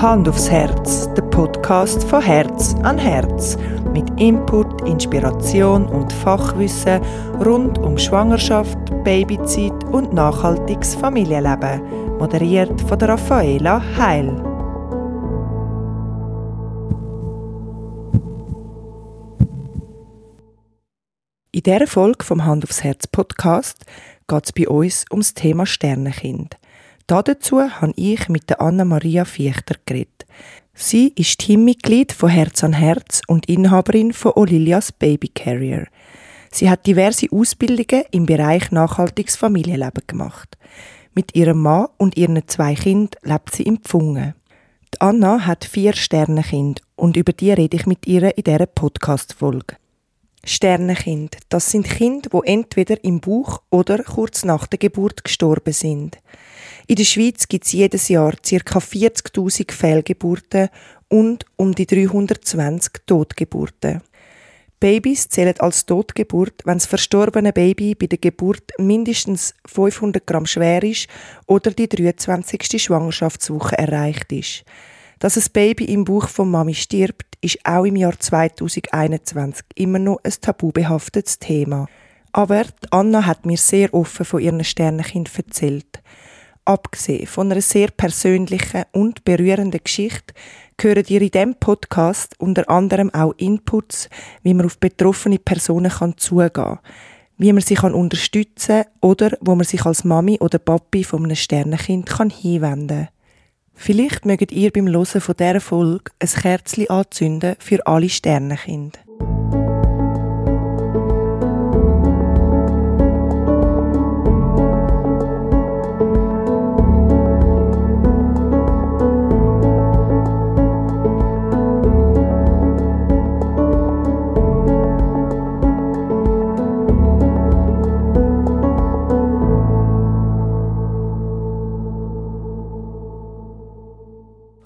Hand aufs Herz, der Podcast von Herz an Herz. Mit Input, Inspiration und Fachwissen rund um Schwangerschaft, Babyzeit und nachhaltiges Familienleben. Moderiert von der Raffaela Heil. In dieser Folge vom Hand aufs Herz Podcast geht es bei uns ums Thema Sternenkind. Dazu habe ich mit Anna-Maria Fichter geredet. Sie ist Teammitglied von Herz an Herz und Inhaberin von Olilias Baby Carrier. Sie hat diverse Ausbildungen im Bereich nachhaltiges Familienleben gemacht. Mit ihrem Mann und ihren zwei Kindern lebt sie in Pfungen. Die Anna hat vier Sternenkind und über die rede ich mit ihr in dieser Podcast-Folge. Sternenkind, das sind Kinder, die entweder im Bauch oder kurz nach der Geburt gestorben sind. In der Schweiz gibt es jedes Jahr ca. 40.000 Fehlgeburten und um die 320 Totgeburten. Babys zählen als Totgeburt, wenn das verstorbene Baby bei der Geburt mindestens 500 Gramm schwer ist oder die 23. Schwangerschaftswoche erreicht ist. Dass ein Baby im Bauch von Mami stirbt, ist auch im Jahr 2021 immer noch ein tabubehaftetes Thema. Aber Anna hat mir sehr offen von ihren Sternenkind erzählt. Abgesehen von einer sehr persönlichen und berührenden Geschichte hören ihr in diesem Podcast unter anderem auch Inputs, wie man auf betroffene Personen kann zugehen kann, wie man sie kann oder wo man sich als Mami oder Papi von einem Sternenkind kann hinwenden Vielleicht mögt ihr beim Hören dieser Folge ein Kerzchen anzünden für alle Sternenkinder.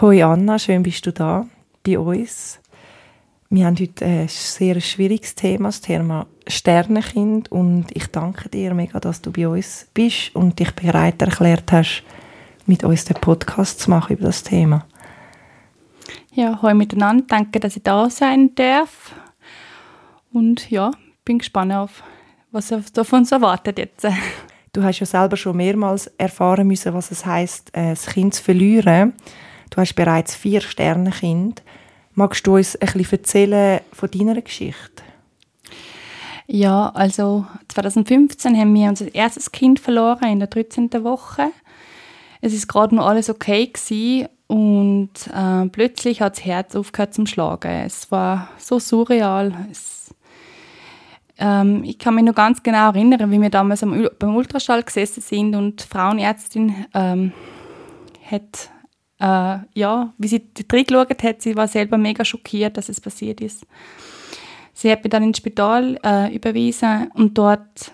Hoi Anna, schön bist du da bei uns. Wir haben heute ein sehr schwieriges Thema, das Thema Sternenkind. Und ich danke dir mega, dass du bei uns bist und dich bereit erklärt hast, mit uns den Podcast zu machen über das Thema. Ja, hoi miteinander. Danke, dass ich da sein darf. Und ja, bin gespannt auf, was auf uns erwartet jetzt. Du hast ja selber schon mehrmals erfahren müssen, was es heißt, äh, das Kind zu verlieren. Du hast bereits vier Sternenkind. Magst du uns ein bisschen erzählen von deiner Geschichte? Ja, also 2015 haben wir unser erstes Kind verloren in der 13. Woche. Es ist gerade noch alles okay gewesen und äh, plötzlich hat das Herz aufgehört zum Schlagen. Es war so surreal. Es, ähm, ich kann mich noch ganz genau erinnern, wie wir damals am, beim Ultraschall gesessen sind und die Frauenärztin ähm, hat äh, ja, wie sie reingeschaut hat, sie war selber mega schockiert, dass es passiert ist. Sie hat mich dann ins Spital äh, überwiesen und dort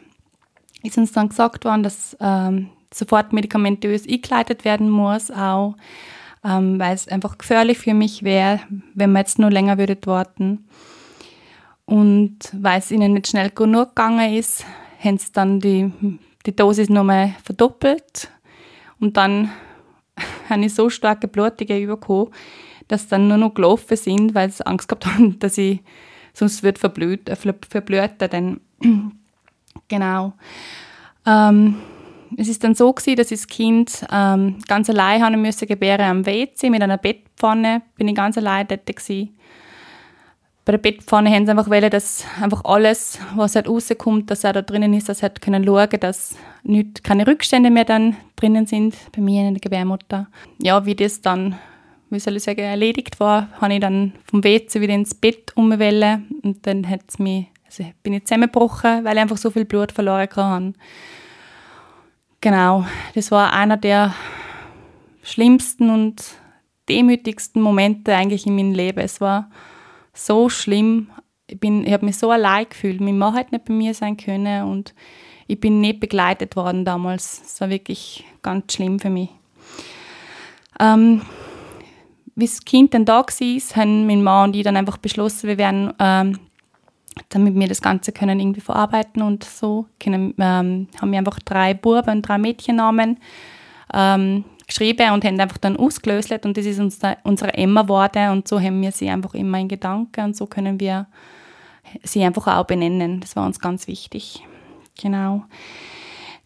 ist uns dann gesagt worden, dass ähm, sofort medikamentös eingeleitet werden muss, auch ähm, weil es einfach gefährlich für mich wäre, wenn wir jetzt nur länger würde warten. Und weil es ihnen nicht schnell genug gegangen ist, haben sie dann die, die Dosis nochmal verdoppelt. Und dann habe ich so starke Blutungen bekommen, dass dann nur noch gelaufen sind, weil sie Angst gehabt haben, dass ich sonst wird verblüht, äh. Dann genau. Ähm, es ist dann so gewesen, dass ich das Kind ähm, ganz allein haben müssen gebären am WC mit einer Bettpfanne. Bin ich ganz allein dort gewesen bei der Bettpfanne haben sie einfach wollen, dass einfach alles, was halt rauskommt, dass er da drinnen ist, dass sie halt können schauen, dass nicht, keine Rückstände mehr dann drinnen sind, bei mir in der Gebärmutter. Ja, wie das dann, wie soll ich sagen, erledigt war, habe ich dann vom WC wieder ins Bett umgewählt und dann hat's mich, also bin ich zusammengebrochen, weil ich einfach so viel Blut verloren hatte. Genau, das war einer der schlimmsten und demütigsten Momente eigentlich in meinem Leben. Es war so schlimm. Ich, ich habe mich so allein gefühlt. Mein Mann hat nicht bei mir sein können und ich bin nicht begleitet worden damals. Es war wirklich ganz schlimm für mich. Ähm, wie das Kind dann da war, haben mein Mann und ich dann einfach beschlossen, wir werden, ähm, damit wir das Ganze können irgendwie verarbeiten und so, können, ähm, haben wir einfach drei Buben und drei Mädchennamen ähm, geschrieben und haben einfach dann ausgelöst und das ist uns da, unsere Emma geworden und so haben wir sie einfach immer in Gedanken und so können wir sie einfach auch benennen. Das war uns ganz wichtig. Genau.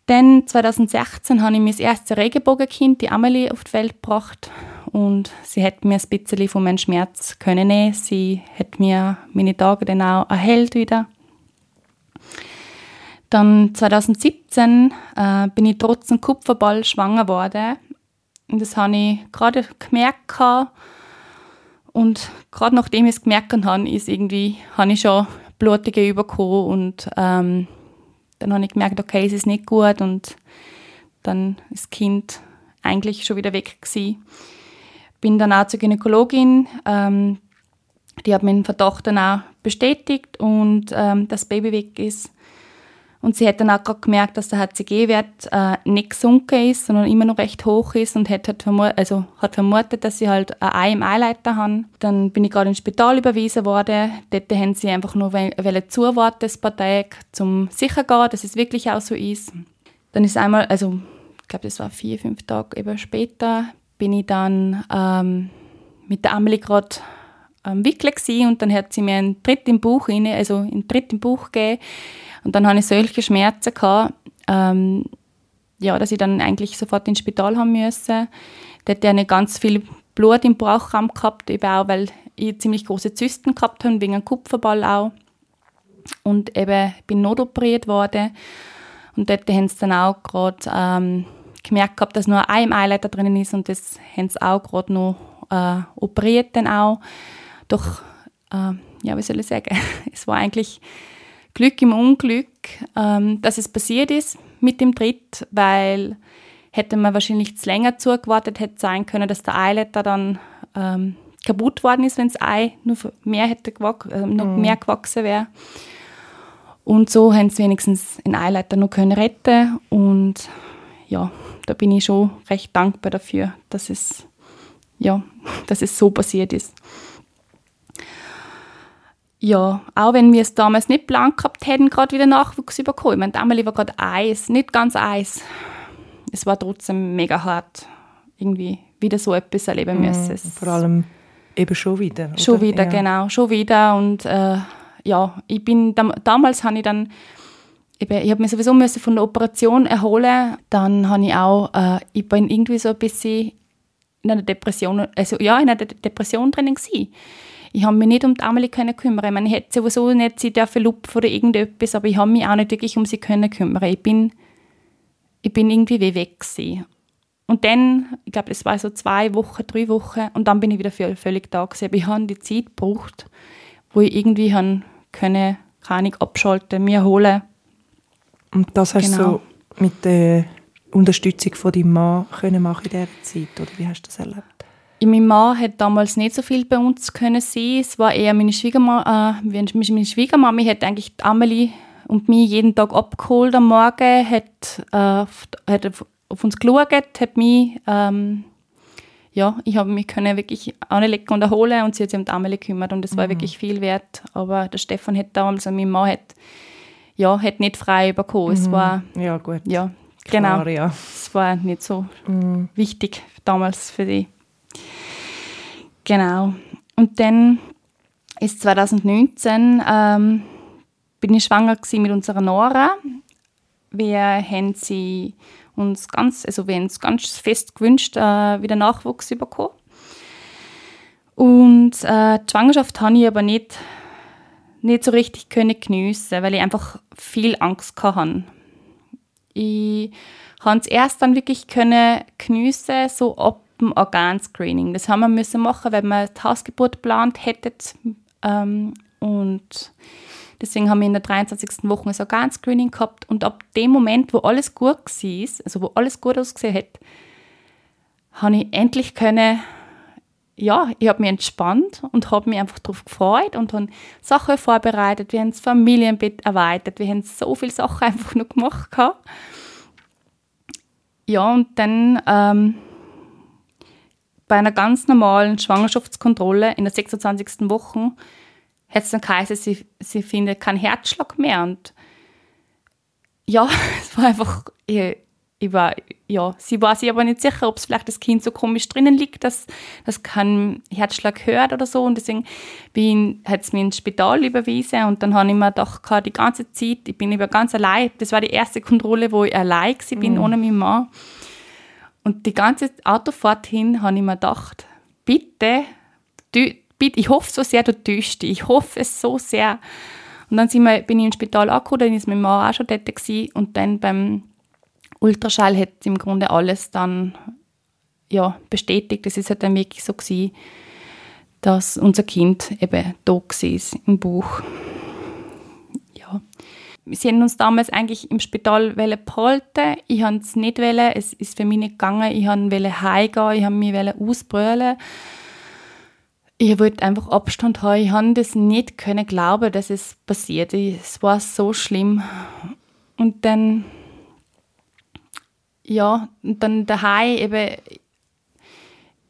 Dann 2016 habe ich mein erstes Regenbogenkind, die Amelie, auf die Welt gebracht und sie hat mir ein bisschen von meinem Schmerz können. Sie hat mir meine Tage dann auch erhellt wieder. Dann 2017 äh, bin ich trotz dem Kupferball schwanger geworden. Und das habe ich gerade gemerkt. Und gerade nachdem ich es gemerkt habe, ist irgendwie, habe ich schon blutige bekommen und ähm, dann habe ich gemerkt, okay, es ist nicht gut und dann ist das Kind eigentlich schon wieder weg gewesen. Bin dann auch zur Gynäkologin, ähm, die hat meinen Verdacht dann auch bestätigt und ähm, das Baby weg ist. Und sie hat dann auch gemerkt, dass der HCG-Wert äh, nicht gesunken ist, sondern immer noch recht hoch ist und hat, hat, vermutet, also hat vermutet, dass sie halt ein Eileiter haben. Dann bin ich gerade ins Spital überwiesen worden. Dort haben sie einfach nur zuwarten, ein paar Tage, zum sicher gehen, dass es wirklich auch so ist. Dann ist einmal, also ich glaube, das war vier, fünf Tage eben später, bin ich dann ähm, mit der Amelie gerade am Wickeln und dann hat sie mir einen Tritt im Bauch rein, also einen Tritt im Bauch gegeben und dann hatte ich solche Schmerzen, gehabt, ähm, ja, dass ich dann eigentlich sofort ins Spital haben musste. Dort hatte ich ganz viel Blut im Bauchraum gehabt, eben auch, weil ich ziemlich große Zysten gehabt habe, wegen einem Kupferball auch. Und eben bin notoperiert worden. Und dort haben sie dann auch gerade ähm, gemerkt gehabt, dass nur ein Eileiter drinnen ist und das haben sie auch gerade noch äh, operiert dann auch. Doch, äh, ja, wie soll ich sagen, es war eigentlich Glück im Unglück, ähm, dass es passiert ist mit dem Tritt, weil hätte man wahrscheinlich länger zugewartet, hätte sein können, dass der Eiletter dann ähm, kaputt worden ist, wenn das Ei nur mehr hätte äh, noch mm. mehr gewachsen wäre. Und so haben sie wenigstens den Eileiter noch können retten und ja, da bin ich schon recht dankbar dafür, dass es ja, dass es so passiert ist ja, auch wenn wir es damals nicht blank gehabt hätten, gerade wieder Nachwuchs bekommen. Ich meine, damals war gerade Eis, nicht ganz Eis. Es war trotzdem mega hart, irgendwie wieder so etwas erleben mhm, müssen. vor allem eben schon wieder. Oder? Schon wieder, ja. genau, schon wieder. Und äh, ja, ich bin, damals habe ich dann, eben, ich habe mich sowieso müssen von der Operation erholen. Dann habe ich auch, äh, ich bin irgendwie so ein bisschen in einer Depression, also ja, in einer Depression drinnen gewesen ich habe mich nicht um die Amelie können kümmern. Ich, meine, ich hätte sowieso nicht sie dürfen lupfen oder irgendetwas, aber ich habe mich auch nicht wirklich um sie können kümmern. Ich bin, ich bin irgendwie wie weg gewesen. Und dann, ich glaube, es war so zwei Wochen, drei Wochen, und dann bin ich wieder völlig da gewesen. Aber ich habe die Zeit gebraucht, wo ich irgendwie habe können, keine abschalten, mir holen. Und das hast genau. du mit der Unterstützung von deinem Mann können machen in dieser Zeit, oder wie hast du das erlebt? Mein Mann hat damals nicht so viel bei uns können sein. Es war eher meine Schwiegermama. Äh, meine Schwiegermami hat eigentlich Amelie und mich jeden Tag abgeholt am Morgen, hat, äh, hat auf uns geschaut, hat mich, ähm, ja, ich habe mich können wirklich anlegen und erholen und sie hat sich um die Amelie gekümmert und das war mhm. wirklich viel wert. Aber der Stefan hat damals, also mein Mann hat, ja, hat nicht frei bekommen. Mhm. Es war, ja, gut. Ja, genau. Klar, ja. Es war nicht so mhm. wichtig damals für die. Genau. Und dann ist 2019 ähm, bin ich schwanger mit unserer Nora. Wir haben sie uns ganz, also wir haben uns ganz fest gewünscht, äh, wieder Nachwuchs bekommen. Und äh, die Schwangerschaft habe ich aber nicht, nicht so richtig können geniessen, weil ich einfach viel Angst hatte. Ich konnte es erst dann wirklich können geniessen, so ab dem Organscreening. Das haben wir müssen machen, weil wir die Hausgeburt geplant hätten. Ähm, und deswegen haben wir in der 23. Woche ein Organscreening gehabt. Und ab dem Moment, wo alles gut war, also wo alles gut ausgesehen hat, habe ich endlich können, ja, ich habe mich entspannt und habe mich einfach darauf gefreut und habe Sachen vorbereitet. Wir haben das Familienbett erweitert. Wir haben so viele Sachen einfach noch gemacht. Ja, und dann ähm, bei einer ganz normalen Schwangerschaftskontrolle in der 26. Woche hat es dann geheißen, sie, sie findet keinen Herzschlag mehr. Und ja, es war einfach, ich, ich war, ja, sie war sich aber nicht sicher, ob es vielleicht das Kind so komisch drinnen liegt, dass das keinen Herzschlag hört oder so. Und deswegen hat es mich ins Spital überwiesen und dann habe ich mir doch die ganze Zeit, ich bin über ganz allein, das war die erste Kontrolle, wo ich allein war, bin, mhm. ohne meinen Mann. Und die ganze Autofahrt hin habe ich mir gedacht, bitte, du, bitte, ich hoffe so sehr, du täuschst dich. Ich hoffe es so sehr. Und dann sind wir, bin ich im Spital angekommen, dann ist mein Mann auch schon dort gewesen, und dann beim Ultraschall hat im Grunde alles dann ja, bestätigt. Es ist halt dann wirklich so gewesen, dass unser Kind eben da war im Buch. Sie haben uns damals eigentlich im Spital behalten. Ich wollte es nicht. Wollen. Es ist für mich nicht gegangen. Ich wollte heimgehen. Ich wollte mich ausbrüllen. Ich wollte einfach Abstand haben. Ich konnte das nicht können glauben, dass es passiert. Es war so schlimm. Und dann ja, und dann daheim eben,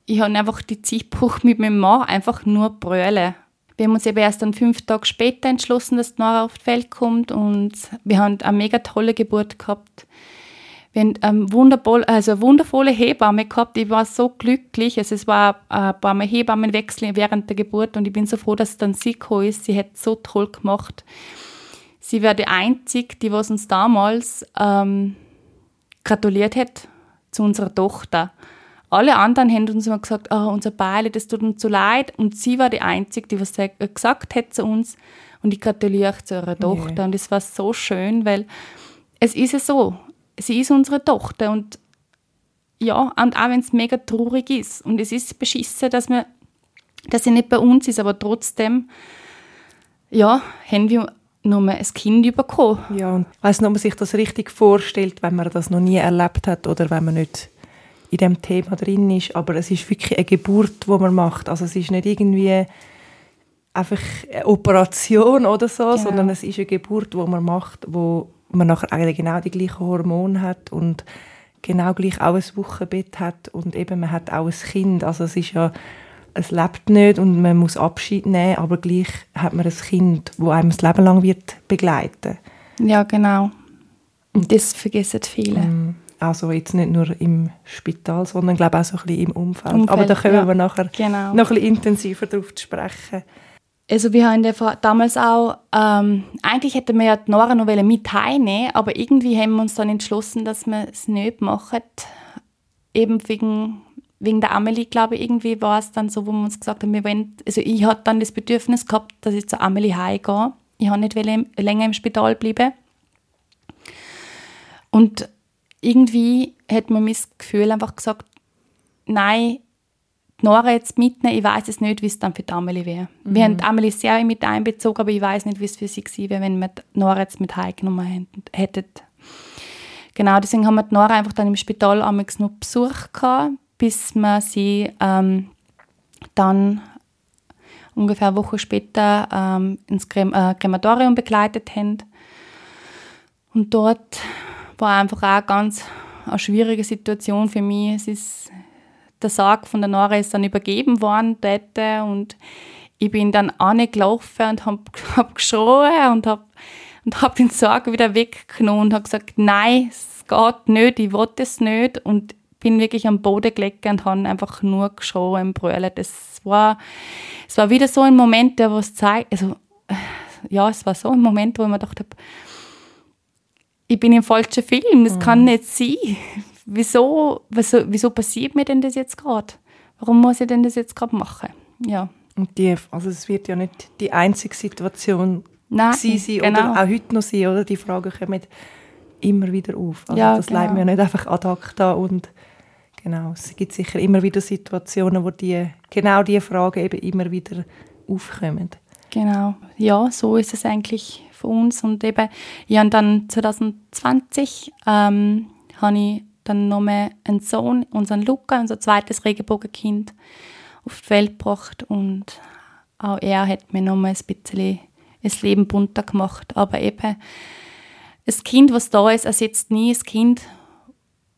ich habe einfach die Zeit gebraucht, mit meinem Mann einfach nur brüllen. Wir haben uns eben erst dann fünf Tage später entschlossen, dass Nora auf die Welt kommt und wir haben eine mega tolle Geburt gehabt. Wir haben eine wundervolle, also eine wundervolle Hebamme gehabt. Ich war so glücklich. Also es war ein paar Mal Hebammenwechsel während der Geburt und ich bin so froh, dass dann sie gekommen ist. Sie hat so toll gemacht. Sie war die Einzige, die was uns damals ähm, gratuliert hat zu unserer Tochter. Alle anderen haben uns immer gesagt, oh, unser Beile, das tut uns so leid. Und sie war die Einzige, die was äh, gesagt hat zu uns und ich gratuliere zu ihrer Tochter. Nee. Und es war so schön, weil es ist ja so, sie ist unsere Tochter und ja, und auch wenn es mega traurig ist und es ist beschissen, dass, wir, dass sie nicht bei uns ist, aber trotzdem, ja, haben wir nur ein Kind bekommen. Ja, und ich weiss nicht, ob man sich das richtig vorstellt, wenn man das noch nie erlebt hat oder wenn man nicht in dem Thema drin ist, aber es ist wirklich eine Geburt, die man macht. Also es ist nicht irgendwie einfach eine Operation oder so, genau. sondern es ist eine Geburt, die man macht, wo man nachher eigentlich genau die gleichen Hormone hat und genau gleich auch ein Wochenbett hat und eben man hat auch ein Kind. Also es ist ja es lebt nicht und man muss Abschied nehmen, aber gleich hat man ein Kind, wo einem das Leben lang wird begleiten. Ja, genau. Und das vergessen viele. Mm, also jetzt nicht nur im Spital, sondern glaube auch so ein bisschen im Umfeld. Umfeld aber da kommen ja. wir nachher genau. noch ein bisschen intensiver darauf zu sprechen. Also wir haben damals auch, ähm, eigentlich hätten wir ja die Nora noch mit heimnehmen, aber irgendwie haben wir uns dann entschlossen, dass wir es nicht machen, eben wegen wegen der Amelie, glaube ich, irgendwie war es dann so, wo wir uns gesagt haben, wir wollen, also ich hatte dann das Bedürfnis gehabt, dass ich zur Amelie heimgehe. Ich habe nicht länger im Spital bleiben. Und irgendwie hat man mir das Gefühl einfach gesagt, nein, die Nora jetzt mitnehmen, ich weiß es nicht, wie es dann für die Amelie wäre. Mhm. Wir haben die Amelie sehr mit einbezogen, aber ich weiß nicht, wie es für sie gewesen wäre, wenn wir die Nora jetzt mit heimgenommen hätten. Genau, deswegen haben wir die Nora einfach dann im Spital einmal noch Besuch gehabt, bis wir sie ähm, dann ungefähr eine Woche später ähm, ins Krem äh, Krematorium begleitet haben. Und dort war einfach auch ganz eine schwierige Situation für mich. Es ist, der Sarg von der Nora ist dann übergeben worden dort und ich bin dann angelaufen und habe hab geschrien und habe und hab den Sarg wieder weggenommen und habe gesagt, nein, es geht nicht, ich will es nicht. Und bin wirklich am Boden gelegt und habe einfach nur geschrien, brüllen. Das war, es war wieder so ein Moment, der was zeigt, also, ja, es war so ein Moment, wo ich mir gedacht habe, ich bin im falschen Film, das mhm. kann nicht sein. Wieso, wieso, wieso passiert mir denn das jetzt gerade? Warum muss ich denn das jetzt gerade machen? Ja. Und die, also es wird ja nicht die einzige Situation Nein, sein genau. oder auch heute noch sein, oder? Die Fragen kommen immer wieder auf. Also ja, das genau. leidet mir nicht einfach ad acta und Genau, es gibt sicher immer wieder Situationen, wo die, genau diese Fragen eben immer wieder aufkommen. Genau, ja, so ist es eigentlich für uns. Und eben, ja, und dann 2020 ähm, habe ich dann nochmal einen Sohn, unseren Luca, unser zweites Regenbogenkind, auf die Welt gebracht. Und auch er hat mir nochmal ein bisschen das Leben bunter gemacht. Aber eben, das Kind, was da ist, ersetzt nie das Kind,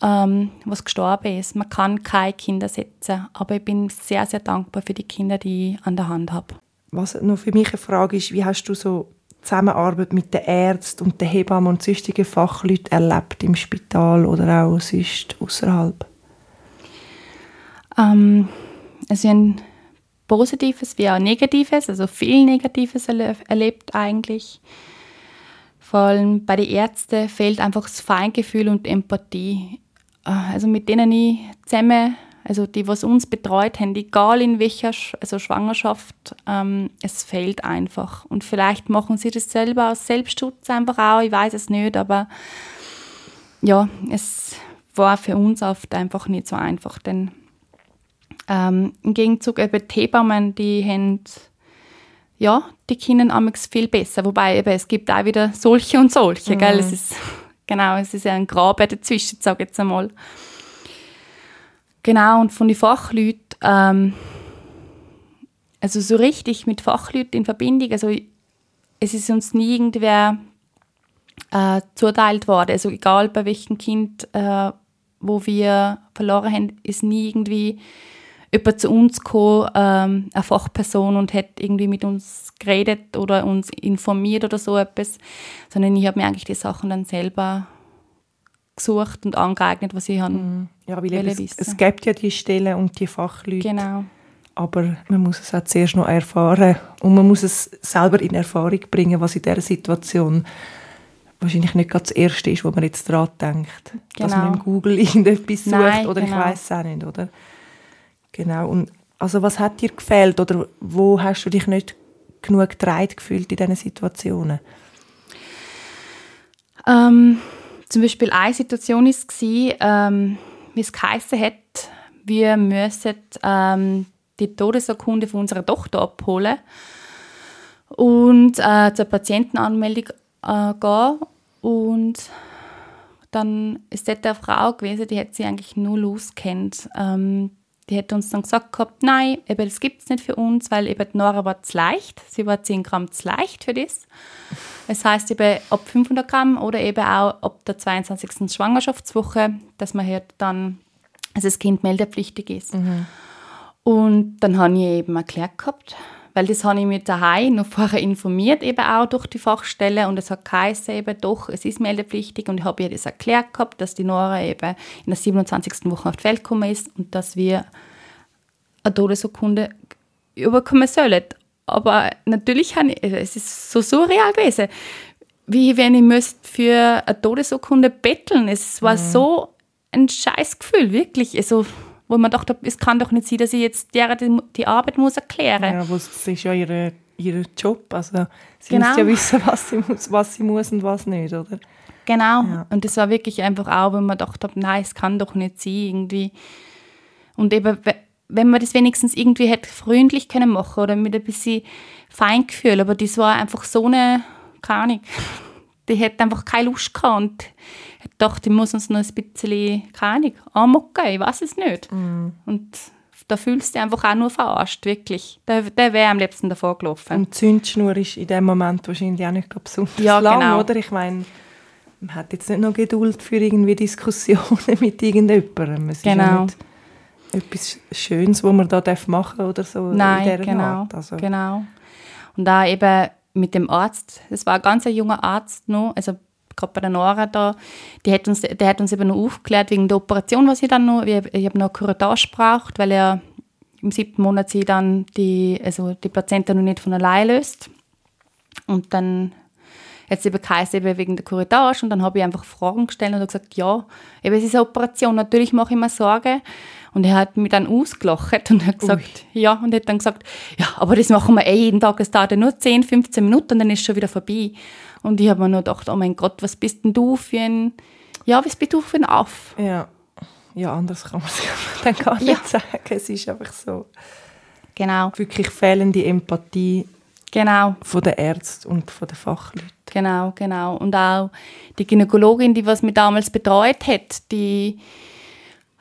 ähm, was gestorben ist. Man kann keine Kinder setzen, aber ich bin sehr, sehr dankbar für die Kinder, die ich an der Hand habe. Was noch für mich eine Frage ist, wie hast du so Zusammenarbeit mit den Ärzten und den Hebammen und sonstigen Fachleuten erlebt im Spital oder auch sonst außerhalb? Ähm, also ein Positives wie auch Negatives, also viel Negatives erlebt eigentlich. Vor allem bei den Ärzten fehlt einfach das Feingefühl und Empathie. Äh, also mit denen ich zusammen also die, was uns betreut haben, egal in welcher also Schwangerschaft, ähm, es fehlt einfach. Und vielleicht machen sie das selber aus Selbstschutz einfach auch, ich weiß es nicht, aber ja, es war für uns oft einfach nicht so einfach, denn ähm, im Gegenzug eben die Hebammen, die haben ja, die können amigs viel besser, wobei eben, es gibt auch wieder solche und solche, mhm. gell? Es ist, genau, es ist ja ein Graben dazwischen, sage ich jetzt einmal. Genau, und von den Fachleuten, ähm, also so richtig mit Fachleuten in Verbindung, also es ist uns nie irgendwer äh, zuteilt worden, also egal bei welchem Kind, äh, wo wir verloren haben, ist nie irgendwie jemand zu uns gekommen, ähm, eine Fachperson, und hat irgendwie mit uns geredet oder uns informiert oder so etwas, sondern ich habe mir eigentlich die Sachen dann selber gesucht und angeeignet, was ich mhm. ja, weil es, wissen. es gibt ja die Stellen und die Fachleute. Genau. Aber man muss es auch zuerst noch erfahren und man muss es selber in Erfahrung bringen, was in dieser Situation wahrscheinlich nicht gerade das Erste ist, wo man jetzt daran denkt. Genau. Dass man im Google irgendetwas sucht Nein, oder genau. ich weiß es auch nicht, oder? Genau. Und also was hat dir gefehlt oder wo hast du dich nicht genug getragen gefühlt in diesen Situationen? Ähm, zum Beispiel eine Situation war, ähm, wie es geheißen hat, wir müssen ähm, die Todesurkunde von unserer Tochter abholen und äh, zur Patientenanmeldung äh, gehen. Und dann ist dort eine Frau gewesen, die hat sie eigentlich nur loskennt. Ähm, die hat uns dann gesagt gehabt, nein, eben das gibt es nicht für uns, weil eben die Nora war zu leicht. Sie war 10 Gramm zu leicht für das. Das heißt eben ab 500 Gramm oder eben auch ab der 22. Schwangerschaftswoche, dass man halt dann, also das Kind meldepflichtig ist. Mhm. Und dann habe ich eben erklärt gehabt, weil das habe ich mir daheim noch vorher informiert, eben auch durch die Fachstelle und es hat geheißen eben, doch, es ist meldepflichtig und ich habe ihr das erklärt gehabt, dass die Nora eben in der 27. Woche auf die Welt gekommen ist und dass wir eine Todesurkunde überkommen sollen. Aber natürlich ich, es ist so surreal gewesen, wie wenn ich müsste für eine Todesurkunde betteln. Es war mhm. so ein Scheißgefühl, wirklich. Also, wo man dachte, es kann doch nicht sein, dass ich jetzt die, die Arbeit muss erklären muss. Ja, aber es ist ja ihr, ihr Job. Also, sie genau. muss ja wissen, was sie, muss, was sie muss und was nicht, oder? Genau. Ja. Und das war wirklich einfach auch, wo man dachte, nein, es kann doch nicht sein, irgendwie. Und eben, wenn man das wenigstens irgendwie hätte freundlich können machen oder mit ein bisschen Feingefühl, aber das war einfach so eine, keine Ahnung, die hätte einfach keine Lust gehabt und ich dachte, ich muss uns noch ein bisschen, keine Ahnung, anmocken, ich weiß es nicht. Mm. Und da fühlst du dich einfach auch nur verarscht, wirklich. Der, der wäre am liebsten davor gelaufen. Und die Zündschnur ist in dem Moment wahrscheinlich auch nicht besonders ja, lang, genau. oder? Ich meine, man hat jetzt nicht noch Geduld für irgendwie Diskussionen mit irgendjemandem. Es genau. Ist ja etwas Schönes, was man da machen darf oder so Nein, genau, also. genau. Und da eben mit dem Arzt, das war ein ganz junger Arzt noch, also gerade bei der Nora da, die hat uns, der hat uns eben noch aufgeklärt wegen der Operation, was ich dann noch, ich, ich habe noch Curettage gebraucht, weil er im siebten Monat sie dann die, also die Plazenta noch nicht von allein löst. Und dann hat es eben geheißen, eben wegen der Curettage und dann habe ich einfach Fragen gestellt und gesagt, ja, eben es ist eine Operation, natürlich mache ich mir Sorgen, und er hat mich dann ausgelacht und hat gesagt, Ui. ja, und hat dann gesagt, ja, aber das machen wir eh jeden Tag, es dauert nur 10, 15 Minuten und dann ist es schon wieder vorbei. Und ich habe mir nur gedacht, oh mein Gott, was bist denn du für ein, ja, was bist du für ein Aff? Ja, ja anders kann man es dann gar nicht ja. sagen. Es ist einfach so. Genau. Wirklich fehlende Empathie genau. von den Ärzten und von den Fachleuten. Genau, genau. Und auch die Gynäkologin, die was mich damals betreut hat, die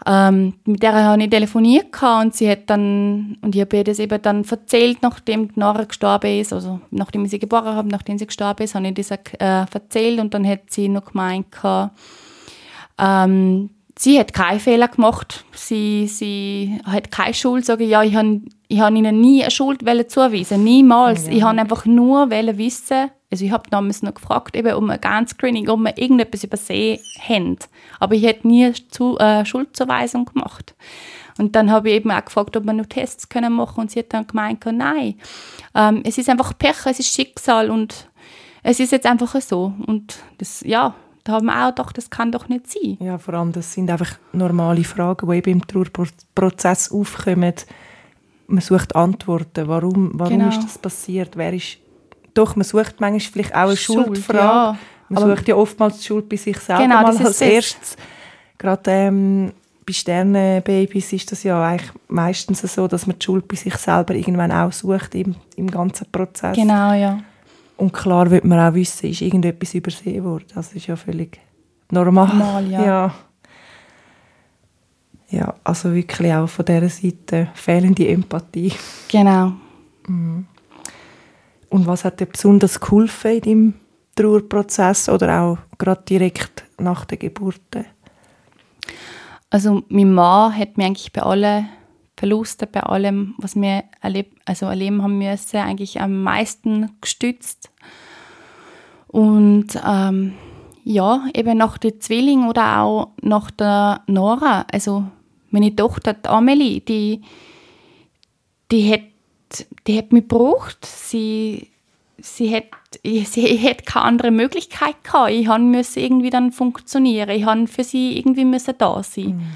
ähm, mit der habe ich telefoniert und sie hat dann, und ich habe ihr das eben dann erzählt, nachdem Nora gestorben ist, also nachdem ich sie geboren habe, nachdem sie gestorben ist, habe ich das äh, erzählt und dann hat sie noch gemeint, ähm, sie hat keinen Fehler gemacht, sie, sie hat keine Schuld, sage ich, ja, ich habe ich hab ihnen nie eine Schuld zuweisen, niemals. Ja. Ich habe einfach nur wissen, Also ich habe damals noch gefragt, eben um ein Ganz-Screening, ob wir irgendetwas übersehen haben. Aber ich hätte nie zu, äh, Schuldzuweisung gemacht. Und dann habe ich eben auch gefragt, ob wir noch Tests können machen und sie hat dann gemeint, nein, ähm, es ist einfach Pech, es ist Schicksal und es ist jetzt einfach so. Und das, ja, da haben wir auch gedacht, das kann doch nicht sein. Ja, vor allem, das sind einfach normale Fragen, die eben im Trauerprozess aufkommen. Man sucht Antworten. Warum, warum genau. ist das passiert? Wer ist... Doch, man sucht manchmal vielleicht auch eine Schuld, Schuldfrage. Ja. Man Aber sucht ja oftmals die Schuld bei sich selber genau, mal als erstes. Gerade ähm, bei Sternenbabys ist das ja eigentlich meistens so, dass man die Schuld bei sich selber irgendwann auch sucht im, im ganzen Prozess. Genau, ja. Und klar wird man auch wissen, ist irgendetwas übersehen worden. Das ist ja völlig normal. Normal, ja. ja. Ja, also wirklich auch von dieser Seite fehlende Empathie. Genau. Mhm. Und was hat dir besonders geholfen in deinem Trauerprozess oder auch gerade direkt nach der Geburt? Also mein Mann hat mir eigentlich bei allen Verluste bei allem, was wir erleb also erleben haben müssen, eigentlich am meisten gestützt. Und ähm, ja, eben nach den Zwillingen oder auch nach der Nora, also meine Tochter, die Amelie, die, die hat, die hat mich gebraucht. Sie, sie, hat, sie hat keine andere Möglichkeit gehabt. Ich musste irgendwie dann funktionieren. Ich musste für sie irgendwie müssen da sein. Mhm.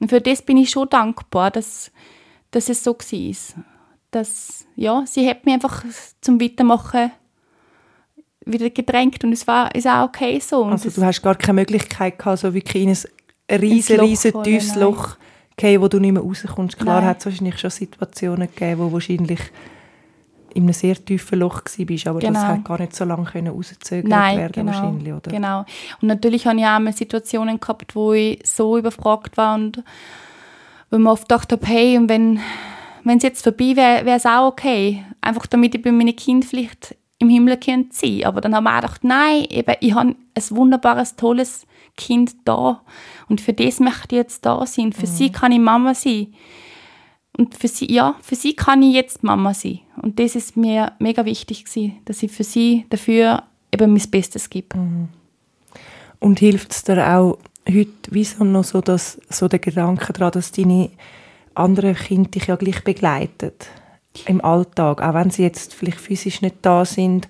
Und für das bin ich schon dankbar, dass, dass es so war. Dass, ja, sie hat mich einfach zum Weitermachen wieder gedrängt und es war ist auch okay so. Und also du hast gar keine Möglichkeit gehabt, so wirklich in ein riesen, riesen tiefes Loch gehen, wo du nicht mehr rauskommst. Klar hat es wahrscheinlich schon Situationen gegeben, wo wahrscheinlich in einem sehr tiefen Loch warst, aber genau. das hat gar nicht so lange rausgezögert werden genau, wahrscheinlich, oder? Genau. Und natürlich habe ich auch mal Situationen gehabt, wo ich so überfragt war und wo man oft dachte, hey, und wenn es jetzt vorbei wäre, wäre es auch okay. Einfach damit ich bei meinen Kind vielleicht im Himmel sein. Aber dann haben wir auch gedacht, nein, eben, ich habe ein wunderbares, tolles Kind da. Und für das möchte ich jetzt da sein. Für mhm. sie kann ich Mama sein. Und für sie, ja, für sie kann ich jetzt Mama sein. Und das ist mir mega wichtig gewesen, dass ich für sie dafür eben mein Bestes gebe. Mhm. Und hilft es dir auch heute, wieso noch so, dass, so der Gedanke daran, dass deine anderen Kinder dich ja gleich begleiten im Alltag, auch wenn sie jetzt vielleicht physisch nicht da sind,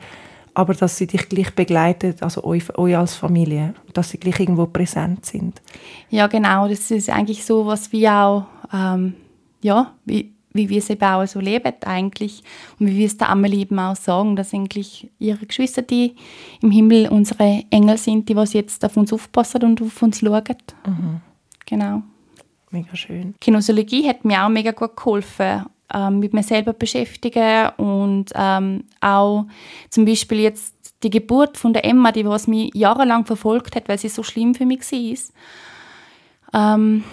aber dass sie dich gleich begleiten, also euch, euch als Familie, dass sie gleich irgendwo präsent sind. Ja, genau, das ist eigentlich so, was wir auch, ähm, ja, wie, wie wir es eben auch so leben eigentlich und wie wir es der Amelie eben auch sagen, dass eigentlich ihre Geschwister, die im Himmel unsere Engel sind, die was jetzt auf uns aufpassen und auf uns schauen. Mhm. Genau. Mega schön. Kinosologie hat mir auch mega gut geholfen ähm, mit mir selber beschäftigen und ähm, auch zum Beispiel jetzt die Geburt von der Emma, die was mich jahrelang verfolgt hat, weil sie so schlimm für mich war, ähm,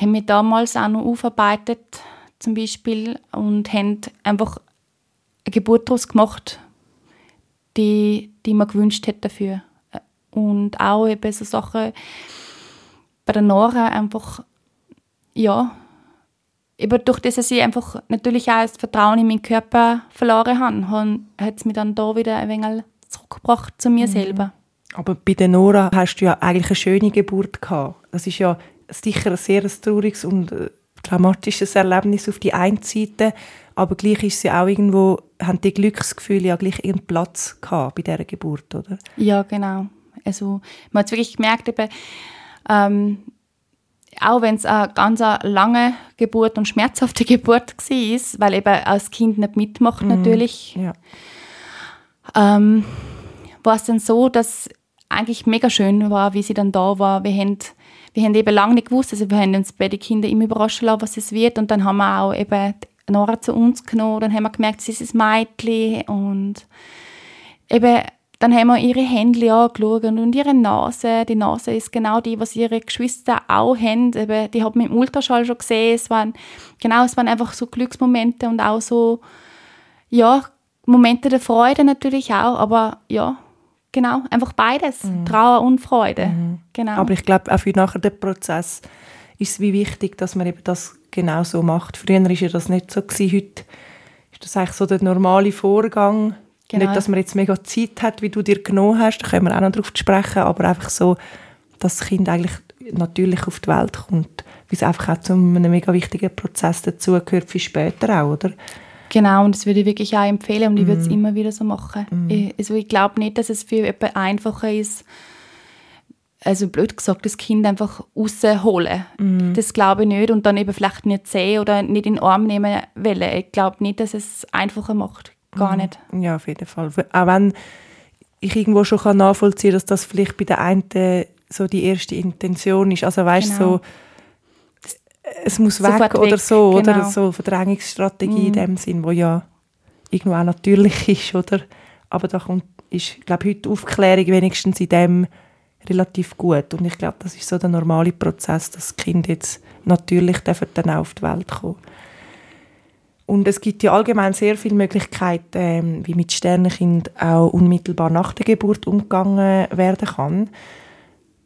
haben wir damals auch noch aufarbeitet zum Beispiel und haben einfach eine Geburt daraus gemacht, die, die man gewünscht hätte dafür. Und auch eben so Sachen bei der Nora einfach, ja, eben durch das, dass ich einfach natürlich auch das Vertrauen in meinen Körper verloren habe, hat es mich dann da wieder ein wenig zurückgebracht zu mir mhm. selber. Aber bei der Nora hast du ja eigentlich eine schöne Geburt gehabt. Das ist ja sicher ein sehr trauriges und äh, dramatisches Erlebnis auf die einen Seite, aber gleich ist sie auch irgendwo, haben die Glücksgefühle ja gleich ihren Platz gehabt bei dieser Geburt, oder? Ja, genau. Also man hat wirklich gemerkt, eben, ähm, auch wenn es eine ganz lange Geburt und schmerzhafte Geburt war, weil eben als Kind nicht mitmacht mhm. natürlich, ja. ähm, war es dann so, dass eigentlich mega schön war, wie sie dann da war. Wir haben, wir haben eben lange nicht gewusst, also wir haben uns bei den Kindern immer überraschen lassen, was es wird und dann haben wir auch eben Nora zu uns genommen, dann haben wir gemerkt, sie ist ein Mädchen und eben dann haben wir ihre Hände angeschaut und ihre Nase. Die Nase ist genau die, was ihre Geschwister auch haben. Die haben wir im Ultraschall schon gesehen. Es waren, genau, es waren einfach so Glücksmomente und auch so, ja, Momente der Freude natürlich auch, aber ja, genau, einfach beides, mhm. Trauer und Freude. Mhm. Genau. Aber ich glaube, auch für nachher den Prozess ist es wie wichtig, dass man eben das genau so macht. Früher war ja das nicht so. Gewesen. Heute ist das eigentlich so der normale Vorgang Genau. Nicht, dass man jetzt mega Zeit hat, wie du dir genommen hast, da können wir auch noch darauf sprechen, aber einfach so, dass das Kind eigentlich natürlich auf die Welt kommt, weil es einfach auch zu einem mega wichtigen Prozess dazugehört, für später auch, oder? Genau, und das würde ich wirklich auch empfehlen und ich würde es mm. immer wieder so machen. Mm. Ich, also ich glaube nicht, dass es für jemanden einfacher ist, also blöd gesagt, das Kind einfach rausholen. Mm. Das glaube ich nicht und dann eben vielleicht nicht sehen oder nicht in den Arm nehmen wollen. Ich glaube nicht, dass es einfacher macht. Gar mm. nicht. Ja, auf jeden Fall. Auch wenn ich irgendwo schon kann nachvollziehen kann, dass das vielleicht bei der einen so die erste Intention ist. Also weißt genau. so, es muss weg, weg oder so, genau. oder so Verdrängungsstrategie mm. in dem Sinn, wo ja irgendwo auch natürlich ist, oder? Aber da kommt, ist, glaube heute Aufklärung wenigstens in dem relativ gut. Und ich glaube, das ist so der normale Prozess, dass das Kind jetzt natürlich dann auch auf die Welt kommen und es gibt ja allgemein sehr viele Möglichkeiten, ähm, wie mit Sternenkind auch unmittelbar nach der Geburt umgegangen werden kann.